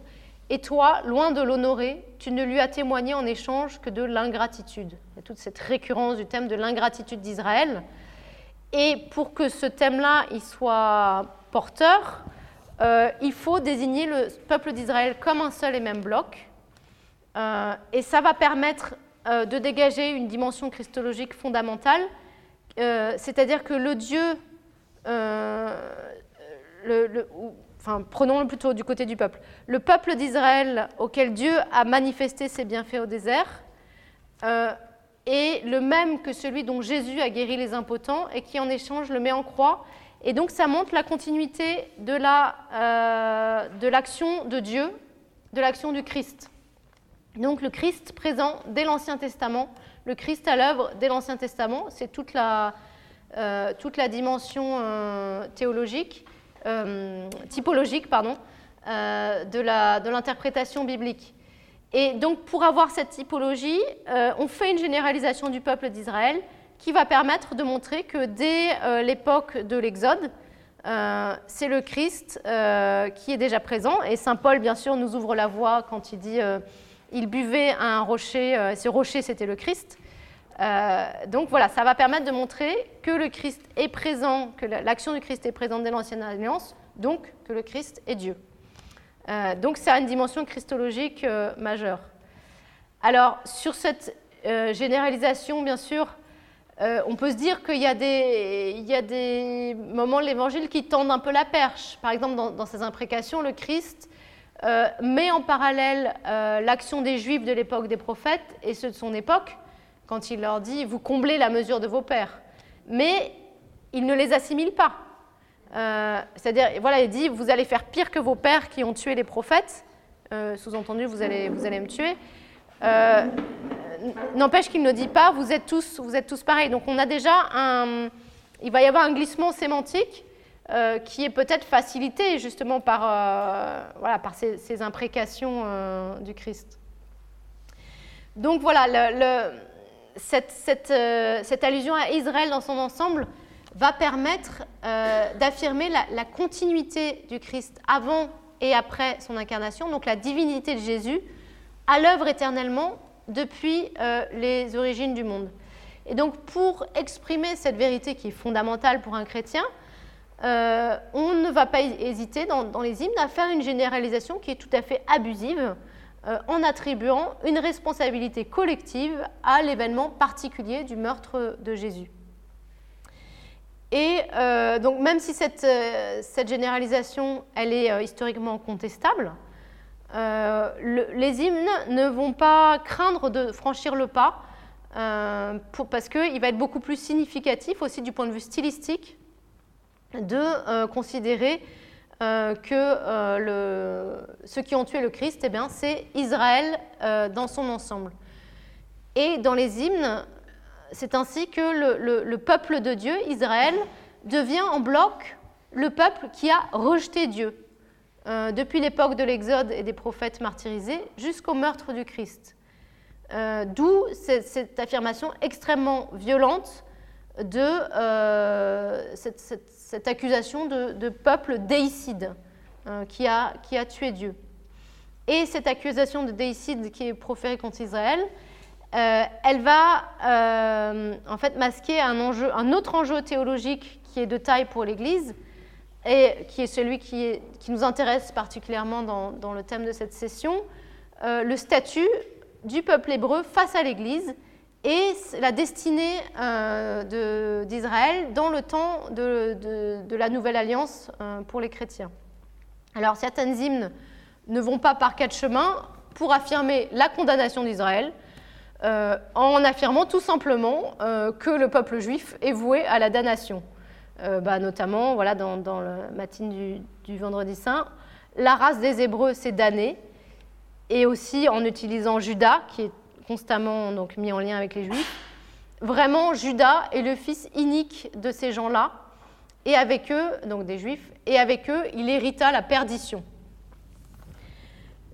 et toi, loin de l'honorer, tu ne lui as témoigné en échange que de l'ingratitude. Il y a toute cette récurrence du thème de l'ingratitude d'Israël. Et pour que ce thème-là il soit porteur, euh, il faut désigner le peuple d'Israël comme un seul et même bloc. Euh, et ça va permettre euh, de dégager une dimension christologique fondamentale, c'est-à-dire que le Dieu, enfin prenons-le plutôt du côté du peuple, le peuple d'Israël auquel Dieu a manifesté ses bienfaits au désert, est le même que celui dont Jésus a guéri les impotents et qui en échange le met en croix. Et donc ça montre la continuité de euh, l'action de, Dieu, de l'action du Christ. Donc le Christ présent dès l'Ancien Testament, le Christ à l'œuvre dès l'Ancien Testament, c'est toute la, euh, dimension euh, typologique pardon, de l'interprétation biblique. Et donc pour avoir cette typologie, on fait une généralisation du peuple d'Israël qui va permettre de montrer que dès euh, l'époque de l'Exode, euh, c'est le Christ euh, qui est déjà présent. Et Saint Paul, bien sûr, nous ouvre la voie quand il dit il buvait à un rocher, ce rocher, c'était le Christ. Donc voilà, ça va permettre de montrer que le Christ est présent, que l'action du Christ est présente dès l'Ancienne Alliance, donc que le Christ est Dieu. donc ça a une dimension christologique majeure. Alors, sur cette généralisation, bien sûr, euh, on peut se dire qu'il y, a des moments de l'Évangile qui tendent un peu la perche. Par exemple, dans, ces imprécations, le Christ euh, met en parallèle euh, l'action des Juifs de l'époque des prophètes et ceux de son époque, quand il leur dit Vous comblez la mesure de vos pères. Mais il ne les assimile pas. C'est-à-dire, voilà, il dit Vous allez faire pire que vos pères qui ont tué les prophètes. Sous-entendu, vous allez, vous allez me tuer. N'empêche qu'il ne dit pas vous êtes tous, vous êtes tous pareils. Donc on a déjà un, il va y avoir un glissement sémantique euh, qui est peut-être facilité justement par, euh, voilà, par ces, imprécations euh, du Christ. Donc voilà, le, cette, cette, allusion à Israël dans son ensemble va permettre d'affirmer la, continuité du Christ avant et après son incarnation, donc la divinité de Jésus, à l'œuvre éternellement depuis euh, les origines du monde. Et donc pour exprimer cette vérité qui est fondamentale pour un chrétien, euh, on ne va pas hésiter dans, les hymnes à faire une généralisation qui est tout à fait abusive euh, en attribuant une responsabilité collective à l'événement particulier du meurtre de Jésus. Et donc même si cette, cette, généralisation elle est historiquement contestable, euh, les hymnes ne vont pas craindre de franchir le pas euh, parce qu'il va être beaucoup plus significatif aussi du point de vue stylistique de euh, que ceux qui ont tué le Christ, eh c'est Israël dans son ensemble. Et dans les hymnes, c'est ainsi que le, peuple de Dieu, Israël, devient en bloc le peuple qui a rejeté Dieu. Euh, depuis l'époque de l'Exode et des prophètes martyrisés jusqu'au meurtre du Christ. Euh, d'où cette, affirmation extrêmement violente de euh, cette, accusation de, peuple déicide qui, a, qui, a, tué Dieu. Et cette accusation de déicide qui est proférée contre Israël, elle va en fait masquer un, enjeu, un autre enjeu théologique qui est de taille pour l'Église, et qui est celui qui, nous intéresse particulièrement dans, le thème de cette session, euh, le statut du peuple hébreu face à l'Église et la destinée euh, d'Israël dans le temps de, la Nouvelle Alliance euh, pour les chrétiens. Alors certaines hymnes ne vont pas par quatre chemins, pour affirmer la condamnation d'Israël, en affirmant tout simplement que le peuple juif est voué à la damnation. Bah, notamment, voilà, dans, dans le matin du, du Vendredi Saint, la race des Hébreux s'est damnée, et aussi en utilisant Judas, qui est constamment donc, mis en lien avec les Juifs. Vraiment, Judas est le fils unique de ces gens-là, et avec eux, donc des Juifs, et avec eux, il hérita la perdition.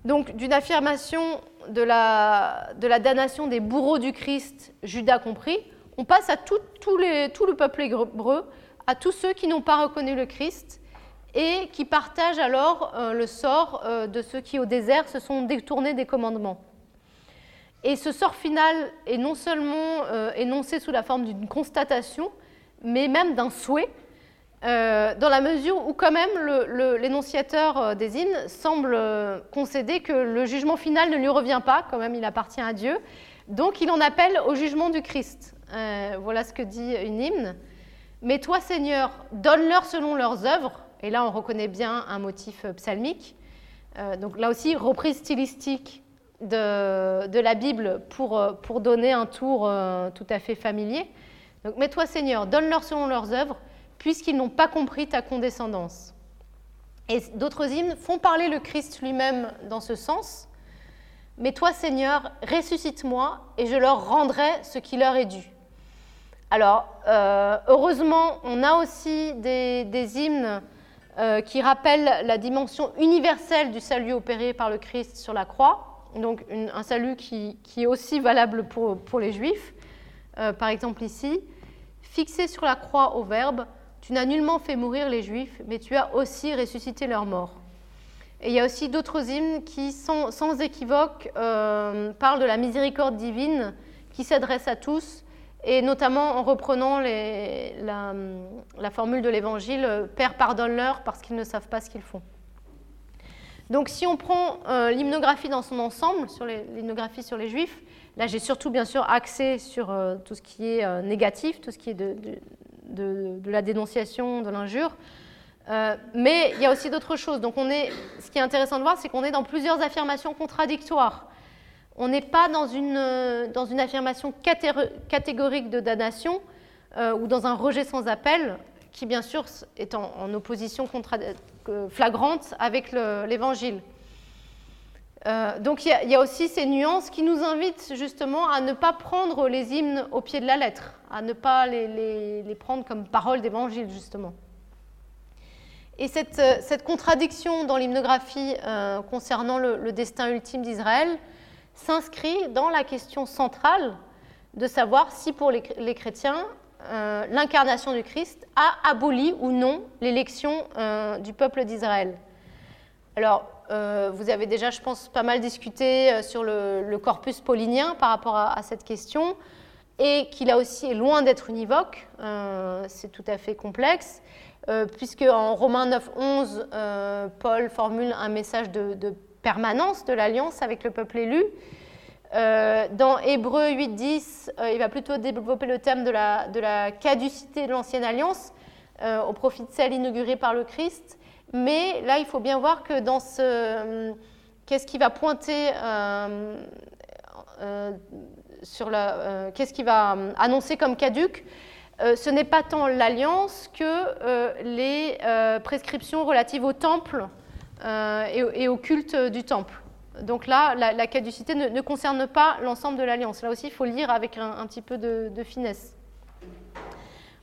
Donc, d'une affirmation de la, de la, damnation des bourreaux du Christ, Judas compris, on passe à tout, tout le peuple hébreu, à tous ceux qui n'ont pas reconnu le Christ et qui partagent alors euh, le sort euh, de ceux qui au désert se sont détournés des commandements. Et ce sort final est non seulement euh, énoncé sous la forme d'une constatation, mais même d'un souhait, dans la mesure où quand même l'énonciateur des hymnes semble concéder que le jugement final ne lui revient pas, quand même il appartient à Dieu, donc il en appelle au jugement du Christ. voilà ce que dit une hymne. Mais toi Seigneur, donne-leur selon leurs œuvres, et là, on reconnaît bien un motif euh, psalmique. Euh, donc là aussi, reprise stylistique de, la Bible pour, euh, pour, donner un tour tout à fait familier. Donc, mais toi, Seigneur, donne-leur selon leurs œuvres, puisqu'ils n'ont pas compris ta condescendance. Et d'autres hymnes font parler le Christ lui-même dans ce sens. Mais toi, Seigneur, ressuscite-moi et je leur rendrai ce qui leur est dû. Alors, heureusement, on a aussi des, des hymnes euh, qui rappelle la dimension universelle du salut opéré par le Christ sur la croix, donc un salut qui, est aussi valable pour, les Juifs. Euh, par exemple ici, fixé sur la croix au Verbe, tu n'as nullement fait mourir les Juifs, mais tu as aussi ressuscité leur mort. Et il y a aussi d'autres hymnes qui, sans, sans équivoque, euh, parlent de la miséricorde divine qui s'adresse à tous et notamment en reprenant la, formule de l'Évangile, Père pardonne-leur parce qu'ils ne savent pas ce qu'ils font. Donc si on prend euh, l'hymnographie dans son ensemble, sur l'hymnographie sur les Juifs, là j'ai surtout bien sûr axé sur euh, tout ce qui est euh, négatif, tout ce qui est de, de la dénonciation, de l'injure, mais il y a aussi d'autres choses. Donc on est, ce qui est intéressant de voir, c'est qu'on est dans plusieurs affirmations contradictoires. On n'est pas dans une, dans une affirmation catégorique de damnation ou dans un rejet sans appel, qui bien sûr est en, opposition euh, flagrante avec l'Évangile. donc il y, a aussi ces nuances qui nous invitent justement à ne pas prendre les hymnes au pied de la lettre, à ne pas les, prendre comme parole d'évangile justement. Et cette, contradiction dans l'hymnographie concernant le, destin ultime d'Israël, s'inscrit dans la question centrale de savoir si pour les, chrétiens, euh, l'incarnation du Christ a aboli ou non l'élection euh, du peuple d'Israël. Alors, euh, vous avez déjà, je pense, pas mal discuté sur le, corpus paulinien par rapport à, cette question, et qu'il a aussi est loin d'être univoque, c'est tout à fait complexe, puisque en Romains 9.11, Paul formule un message de permanence de l'alliance avec le peuple élu. Euh, dans Hébreu 8.10, euh, il va plutôt développer le thème de la, caducité de l'ancienne alliance euh, au profit de celle inaugurée par le Christ. Mais là, il faut bien voir que dans ce... Qu'est-ce qui va pointer sur la... Qu'est-ce qui va annoncer comme caduque ce n'est pas tant l'alliance que les prescriptions relatives au temple euh, et, au culte du temple. Donc là, la, caducité ne, concerne pas l'ensemble de l'alliance. Là aussi, il faut lire avec un, petit peu de, finesse.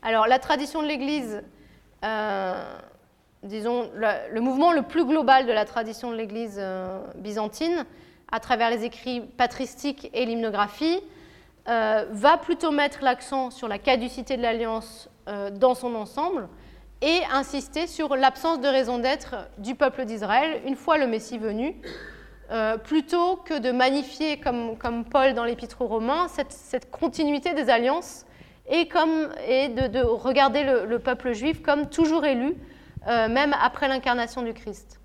Alors, la tradition de l'Église, euh, disons, le, mouvement le plus global de la tradition de l'Église euh, byzantine, à travers les écrits patristiques et l'hymnographie, va plutôt mettre l'accent sur la caducité de l'alliance dans son ensemble, et insister sur l'absence de raison d'être du peuple d'Israël une fois le Messie venu, euh, plutôt que de magnifier, comme, Paul dans l'Épître aux Romains, cette, cette, continuité des alliances et, comme, et de, de regarder le, peuple juif comme toujours élu, euh, même après l'incarnation du Christ.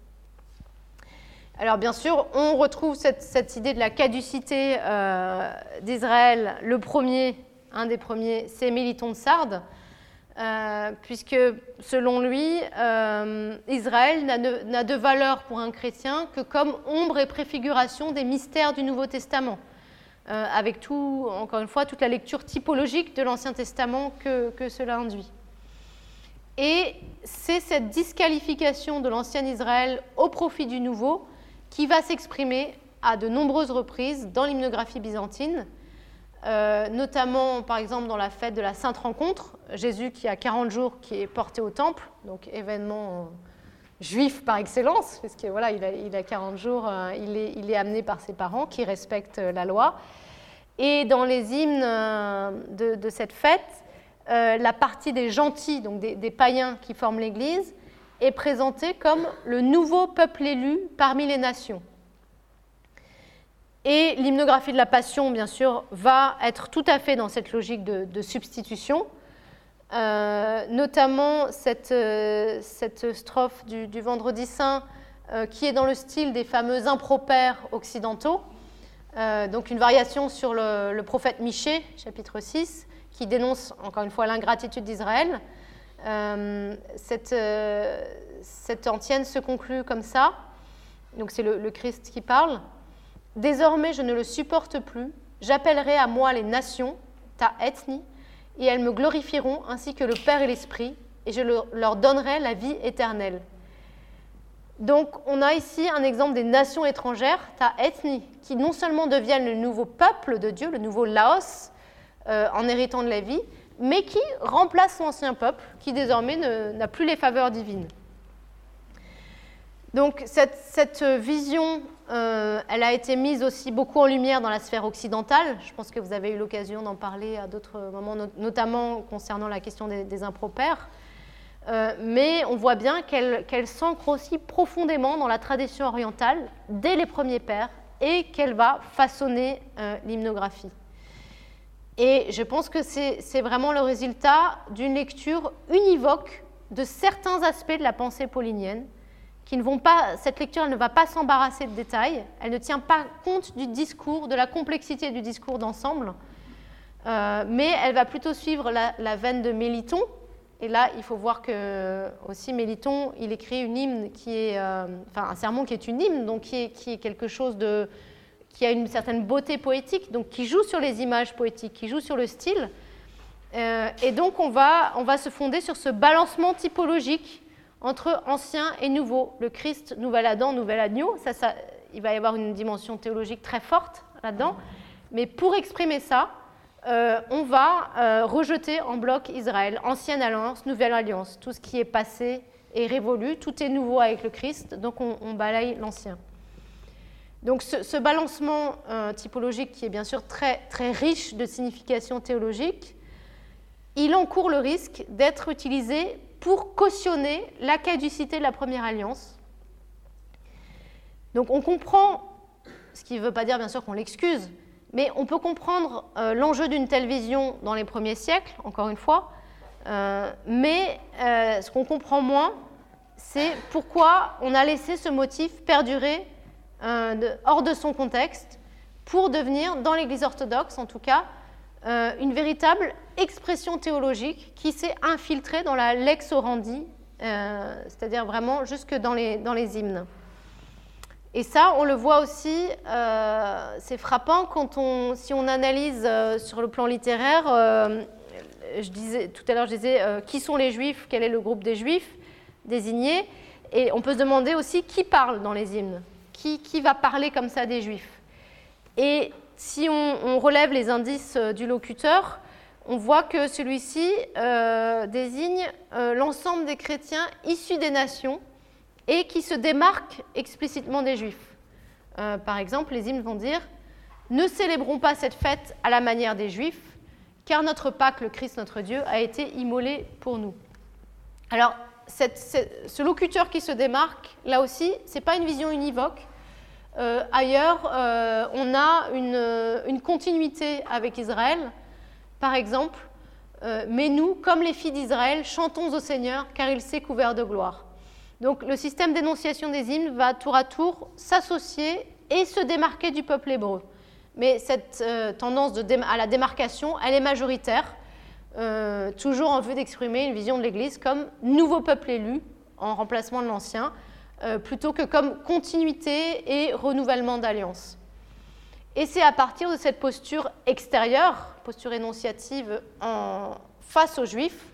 Alors bien sûr, on retrouve cette, cette idée de la caducité euh, d'Israël. Le premier, un des premiers, c'est Méliton de Sardes. Puisque selon lui, Israël n'a de valeur pour un chrétien que comme ombre et préfiguration des mystères du Nouveau Testament. Euh, avec tout, encore une fois, toute la lecture typologique de l'Ancien Testament que, que, cela induit. Et c'est cette disqualification de l'ancien Israël au profit du nouveau qui va s'exprimer à de nombreuses reprises dans l'hymnographie byzantine, euh, notamment par exemple dans la fête de la Sainte Rencontre, Jésus qui a 40 jours qui est porté au temple, donc événement juif par excellence, puisque voilà, il a, a 40 jours, euh, il, est, amené par ses parents qui respectent euh, la loi. Et dans les hymnes euh, de, cette fête, la partie des gentils, donc des païens qui forment l'Église, est présentée comme le nouveau peuple élu parmi les nations. Et l'hymnographie de la Passion, bien sûr, va être tout à fait dans cette logique de, substitution. Euh, notamment cette, euh, cette strophe du, Vendredi Saint euh, qui est dans le style des fameux impropères occidentaux, donc une variation sur le, prophète Michée, chapitre 6, qui dénonce encore une fois l'ingratitude d'Israël. Cette, cette, antienne se conclut comme ça, donc c'est le Christ qui parle. Désormais je ne le supporte plus, j'appellerai à moi les nations, ta ethnie, et elles me glorifieront ainsi que le Père et l'Esprit, et je leur donnerai la vie éternelle. Donc on a ici un exemple des nations étrangères, ta ethnie, qui non seulement deviennent le nouveau peuple de Dieu, le nouveau Laos, euh, en héritant de la vie, mais qui remplace l'ancien peuple, qui désormais n'a plus les faveurs divines. Donc cette, vision euh, elle a été mise aussi beaucoup en lumière dans la sphère occidentale. Je pense que vous avez eu l'occasion d'en parler à d'autres moments, notamment concernant la question des, impropères. Euh, mais on voit bien qu'elle s'ancre aussi profondément dans la tradition orientale dès les premiers pères et qu'elle va façonner euh, l'hymnographie. Et je pense que c'est vraiment le résultat d'une lecture univoque de certains aspects de la pensée paulinienne cette lecture ne va pas s'embarrasser de détails, elle ne tient pas compte du discours, de la complexité du discours d'ensemble, euh, mais elle va plutôt suivre la, veine de Méliton. Et là, il faut voir que aussi Méliton, il écrit une hymne qui est, euh, enfin un sermon qui est une hymne, donc qui est, quelque chose de, qui a une certaine beauté poétique, donc qui joue sur les images poétiques, qui joue sur le style. Euh, et donc on va, on va se fonder sur ce balancement typologique entre ancien et nouveau. Le Christ, nouvel Adam, nouvel agneau, ça, il va y avoir une dimension théologique très forte là-dedans. Mais pour exprimer ça, euh, on va euh, rejeter en bloc Israël, ancienne alliance, nouvelle alliance. Tout ce qui est passé est révolu, tout est nouveau avec le Christ, donc on, balaye l'ancien. Donc ce, balancement euh, typologique, qui est bien sûr très, très riche de signification théologique, il encourt le risque d'être utilisé pour cautionner la caducité de la première alliance. Donc on comprend, ce qui ne veut pas dire bien sûr qu'on l'excuse, mais on peut comprendre euh, l'enjeu d'une telle vision dans les premiers siècles, encore une fois, euh, mais euh, ce qu'on comprend moins, c'est pourquoi on a laissé ce motif perdurer hors de son contexte pour devenir, dans l'Église orthodoxe en tout cas, euh, une véritable expression théologique qui s'est infiltrée dans la lex orandi, euh, c'est-à-dire vraiment jusque dans les, dans les hymnes. Et ça, on le voit aussi, euh, c'est frappant quand on, si on analyse sur le plan littéraire, je disais, tout à l'heure je disais qui sont les juifs, quel est le groupe des juifs désignés, et on peut se demander aussi qui parle dans les hymnes, qui, qui va parler comme ça des juifs. Et si on, relève les indices euh, du locuteur, on voit que celui-ci euh, désigne euh, l'ensemble des chrétiens issus des nations et qui se démarquent explicitement des juifs. par exemple, les hymnes vont dire Ne célébrons pas cette fête à la manière des juifs, car notre Pâque, le Christ notre Dieu, a été immolé pour nous. Alors, ce locuteur qui se démarque, là aussi, ce n'est pas une vision univoque, euh, ailleurs, euh, on a une, continuité avec Israël. Par exemple, euh, mais nous, comme les filles d'Israël, chantons au Seigneur, car il s'est couvert de gloire. Donc le système d'énonciation des hymnes va tour à tour s'associer et se démarquer du peuple hébreu. Mais cette tendance à la démarcation, elle est majoritaire. toujours en vue d'exprimer une vision de l'Église comme nouveau peuple élu en remplacement de l'ancien, plutôt que comme continuité et renouvellement d'alliance. Et c'est à partir de cette posture extérieure, posture énonciative face aux Juifs,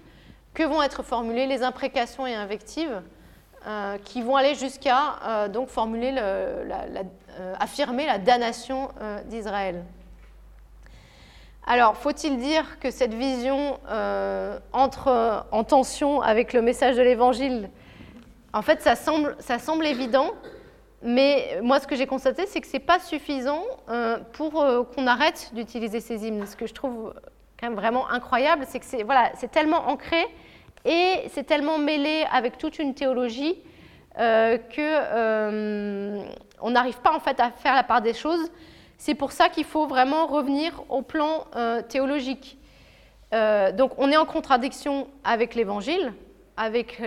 que vont être formulées les imprécations et invectives euh, qui vont aller jusqu'à euh, donc formuler euh, affirmer la damnation d'Israël. Alors, faut-il dire que cette vision entre en tension avec le message de l'Évangile En fait, ça semble, évident, mais moi, ce que j'ai constaté, c'est que ce n'est pas suffisant pour qu'on arrête d'utiliser ces hymnes. Ce que je trouve quand même vraiment incroyable, c'est que c'est tellement ancré et c'est tellement mêlé avec toute une théologie euh, qu'on euh, n'arrive pas en fait à faire la part des choses. C'est pour ça qu'il faut vraiment revenir au plan euh, théologique. donc on est en contradiction avec l'Évangile, avec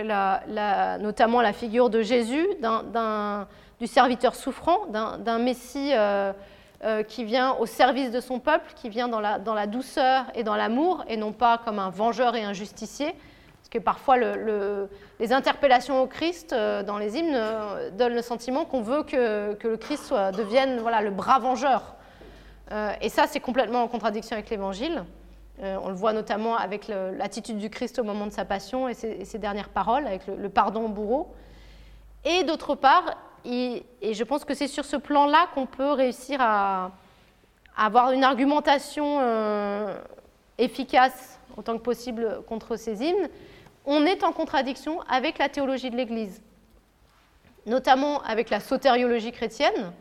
notamment la figure de Jésus, du serviteur souffrant, d'un Messie qui vient au service de son peuple, qui vient dans la, douceur et dans l'amour, et non pas comme un vengeur et un justicier que parfois les interpellations au Christ euh, dans les hymnes euh, donnent le sentiment qu'on veut que, le Christ soit, devienne voilà, le bras vengeur. Euh, et ça, c'est complètement en contradiction avec l'Évangile. On le voit notamment avec l'attitude du Christ au moment de sa passion et ses, dernières paroles, avec le, pardon au bourreau. Et d'autre part, et je pense que c'est sur ce plan-là qu'on peut réussir à, avoir une argumentation efficace autant que possible contre ces hymnes, on est en contradiction avec la théologie de l'Église, notamment avec la sotériologie chrétienne,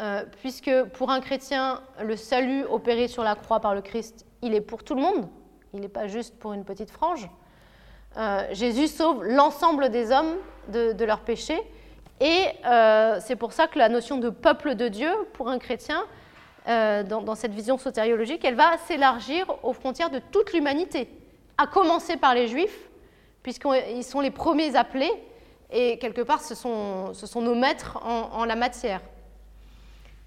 euh, puisque pour un chrétien, le salut opéré sur la croix par le Christ, il est pour tout le monde, il n'est pas juste pour une petite frange. Euh, Jésus sauve l'ensemble des hommes de, leurs péchés, et euh, c'est pour ça que la notion de peuple de Dieu, pour un chrétien, dans, cette vision sotériologique, elle va s'élargir aux frontières de toute l'humanité, à commencer par les Juifs, puisqu'ils sont les premiers appelés, et quelque part, ce sont nos maîtres en, la matière.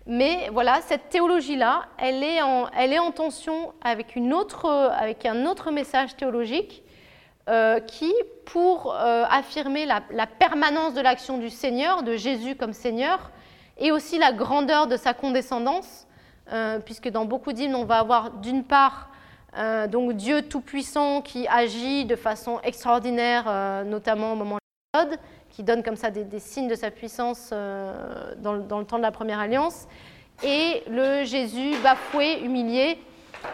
Mais voilà, cette théologie-là, elle, est en, tension avec, un autre message théologique euh, qui, pour euh, affirmer la, permanence de l'action du Seigneur, de Jésus comme Seigneur, et aussi la grandeur de sa condescendance, euh, puisque dans beaucoup d'hymnes, on va avoir d'une part donc Dieu Tout-Puissant qui agit de façon extraordinaire, notamment au moment de la qui donne comme ça des, signes de sa puissance euh, dans, le temps de la Première Alliance, et le Jésus bafoué, humilié.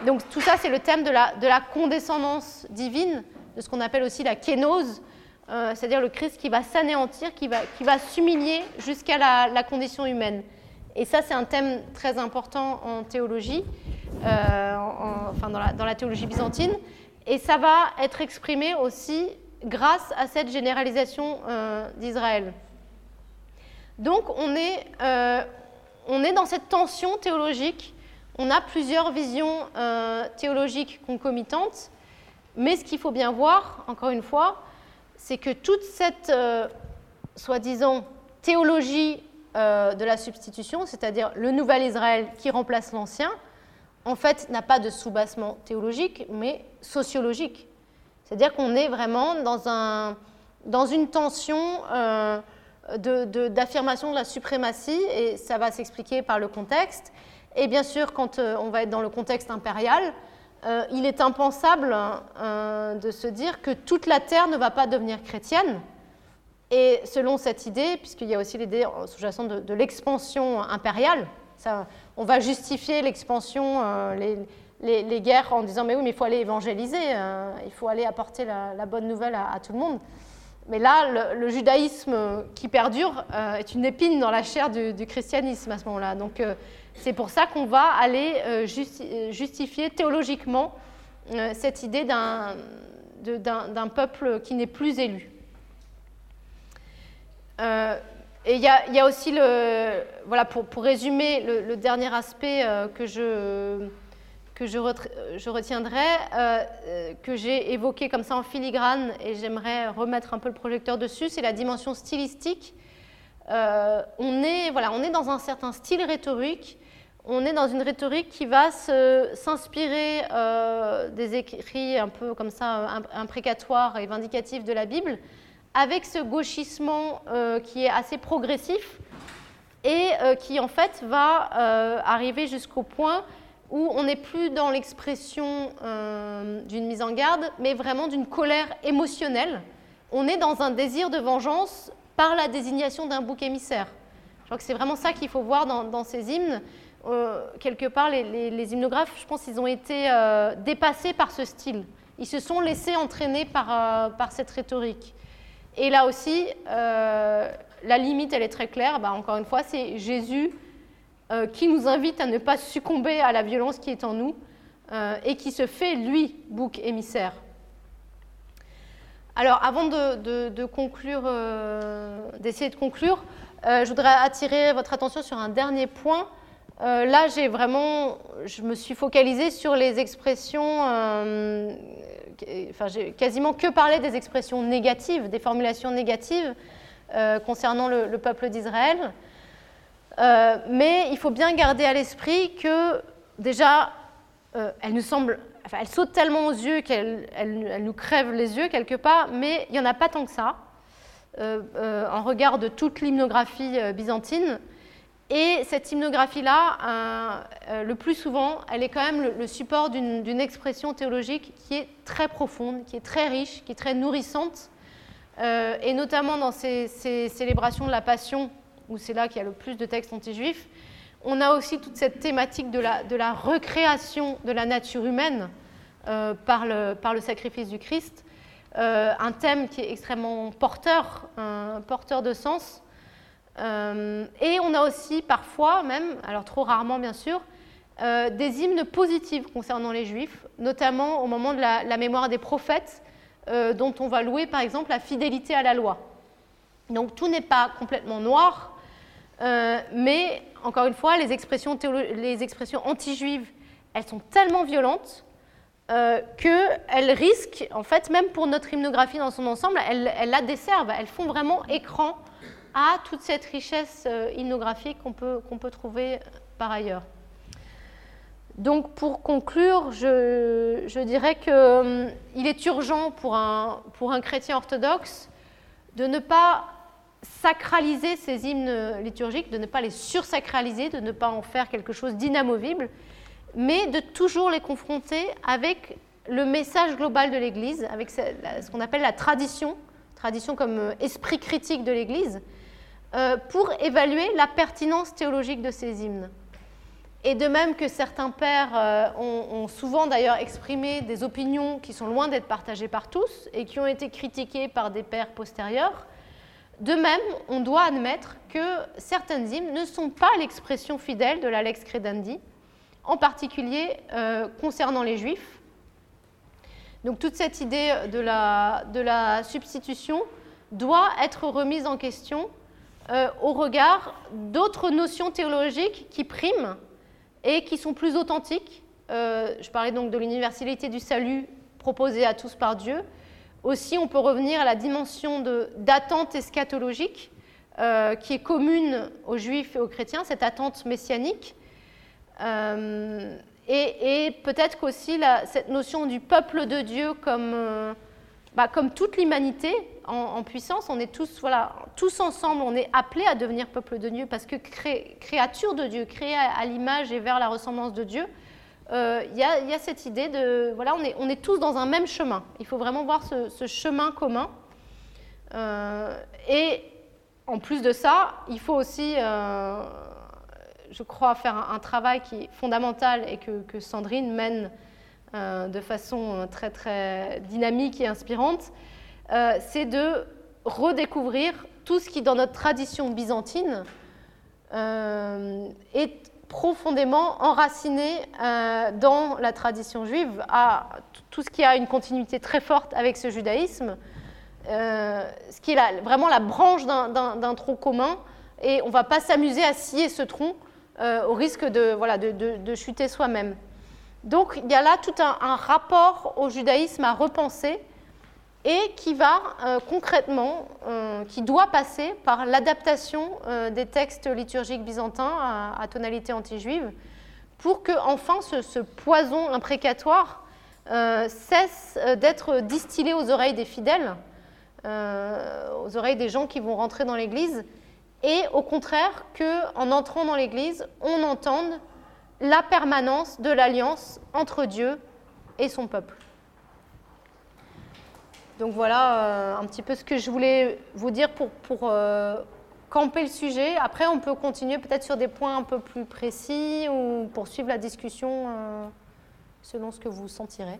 Donc tout ça, c'est le thème de la, de la, condescendance divine, de ce qu'on appelle aussi la kénose, c'est-à-dire le Christ qui va s'anéantir, qui va, qui va s'humilier jusqu'à la, la condition humaine. Et ça, c'est un thème très important en théologie. Euh, enfin dans la, théologie byzantine. Et ça va être exprimé aussi grâce à cette généralisation euh, d'Israël. Donc on est, euh, on est dans cette tension théologique. On a plusieurs visions théologiques concomitantes. Mais ce qu'il faut bien voir, encore une fois, c'est que toute cette soi-disant théologie de la substitution, c'est-à-dire le nouvel Israël qui remplace l'ancien, en fait, n'a pas de soubassement théologique, mais sociologique. C'est-à-dire qu'on est vraiment dans, un, dans une tension euh, d'affirmation de, la suprématie, et ça va s'expliquer par le contexte. Et bien sûr, quand euh, on va être dans le contexte impérial, euh, il est impensable de se dire que toute la terre ne va pas devenir chrétienne. Et selon cette idée, puisqu'il y a aussi l'idée sous-jacente de, l'expansion impériale, ça, on va justifier l'expansion, euh, les, guerres en disant mais oui, mais il faut aller évangéliser, euh, il faut aller apporter la, bonne nouvelle à, tout le monde. Mais là, le, judaïsme qui perdure euh, est une épine dans la chair du, christianisme à ce moment-là. Donc c'est pour ça qu'on va aller justifier théologiquement cette idée d'un peuple qui n'est plus élu. Et il y, a aussi, le, voilà, pour, pour résumer le, dernier aspect euh, que je, que je, je retiendrai, euh, euh, que j'ai évoqué comme ça en filigrane, et j'aimerais remettre un peu le projecteur dessus, c'est la dimension stylistique. on, est, voilà, on est dans un certain style rhétorique on est dans une rhétorique qui va s'inspirer des écrits un peu comme ça, imprécatoires et vindicatifs de la Bible, avec ce gauchissement qui est assez progressif et qui en fait va arriver jusqu'au point où on n'est plus dans l'expression euh, d'une mise en garde, mais vraiment d'une colère émotionnelle. On est dans un désir de vengeance par la désignation d'un bouc émissaire. Je crois que c'est vraiment ça qu'il faut voir dans, ces hymnes. Euh, quelque part, les, hymnographes, je pense, ils ont été euh, dépassés par ce style. Ils se sont laissés entraîner par, cette rhétorique. Et là aussi, la limite, elle est très claire. Bah, encore une fois, c'est Jésus euh, qui nous invite à ne pas succomber à la violence qui est en nous euh, et qui se fait, lui, bouc émissaire. Alors, avant de, conclure, euh, d'essayer de conclure, je voudrais attirer votre attention sur un dernier point. là, j'ai vraiment, je me suis focalisée sur les expressions, enfin, j'ai quasiment que parlé des expressions négatives, des formulations négatives concernant le peuple d'Israël. Euh, mais il faut bien garder à l'esprit que déjà, euh, elle nous semble, enfin, elle saute tellement aux yeux qu'elle elle, nous crève les yeux quelque part, mais il n'y en a pas tant que ça, euh, en regard de toute l'hymnographie byzantine. Et cette hymnographie-là, le plus souvent, elle est quand même le, support d'une expression théologique qui est très profonde, qui est très riche, qui est très nourrissante, et notamment dans ces, ces célébrations de la Passion où c'est là qu'il y a le plus de textes anti-juifs, on a aussi toute cette thématique de la, recréation de la nature humaine euh, par, le, sacrifice du Christ, euh, un thème qui est extrêmement porteur, porteur de sens. Euh, et on a aussi parfois, même, alors trop rarement bien sûr, des hymnes positifs concernant les juifs, notamment au moment de la mémoire des prophètes, dont on va louer par exemple la fidélité à la loi. Donc tout n'est pas complètement noir, euh, mais encore une fois, les expressions, anti-juives, elles sont tellement violentes euh, qu'elles risquent, en fait, même pour notre hymnographie dans son ensemble, elles, la desservent, elles font vraiment écran à toute cette richesse euh, hymnographique qu'on peut, qu'on peut trouver par ailleurs. Donc pour conclure, je, dirais qu'il hum, est urgent pour un, pour un chrétien orthodoxe de ne pas sacraliser ces hymnes liturgiques, de ne pas les sursacraliser, de ne pas en faire quelque chose d'inamovible, mais de toujours les confronter avec le message global de l'Église, avec ce qu'on appelle la tradition, tradition comme euh, esprit critique de l'Église, euh, pour évaluer la pertinence théologique de ces hymnes. Et de même que certains pères euh, ont, souvent d'ailleurs exprimé des opinions qui sont loin d'être partagées par tous et qui ont été critiquées par des pères postérieurs, de même, on doit admettre que certaines hymnes ne sont pas l'expression fidèle de la lex credendi, en particulier euh, concernant les juifs. Donc toute cette idée de la, substitution doit être remise en question euh, au regard d'autres notions théologiques qui priment et qui sont plus authentiques. Euh, je parlais donc de l'universalité du salut proposé à tous par Dieu, aussi, on peut revenir à la dimension d'attente eschatologique euh, qui est commune aux juifs et aux chrétiens, cette attente messianique. Euh, et, peut-être qu'aussi cette notion du peuple de Dieu comme, euh, bah, comme toute l'humanité en, puissance, on est tous, voilà, tous ensemble, on est appelés à devenir peuple de Dieu parce que créature de Dieu, créée à l'image et vers la ressemblance de Dieu, il euh, y, a cette idée de, voilà, on est, on est, tous dans un même chemin. Il faut vraiment voir ce, chemin commun. Euh, et en plus de ça, il faut aussi, euh, je crois, faire un, travail qui est fondamental et que, que Sandrine mène de façon très très dynamique et inspirante, c'est de redécouvrir tout ce qui, dans notre tradition byzantine, est profondément enraciné euh, dans la tradition juive, à tout ce qui a une continuité très forte avec ce judaïsme, euh, ce qui est vraiment la branche d'un tronc commun, et on ne va pas s'amuser à scier ce tronc euh, au risque de, voilà, de, chuter soi-même. Donc il y a là tout un, rapport au judaïsme à repenser et qui va concrètement, qui doit passer par l'adaptation des textes liturgiques byzantins à, tonalité anti-juive pour que enfin ce, ce poison imprécatoire cesse d'être distillé aux oreilles des fidèles, aux oreilles des gens qui vont rentrer dans l'Église, et au contraire qu'en entrant dans l'Église, on entende la permanence de l'alliance entre Dieu et son peuple. Donc voilà euh, un petit peu ce que je voulais vous dire pour, euh, camper le sujet. Après, on peut continuer peut-être sur des points un peu plus précis ou poursuivre la discussion euh, selon ce que vous sentirez.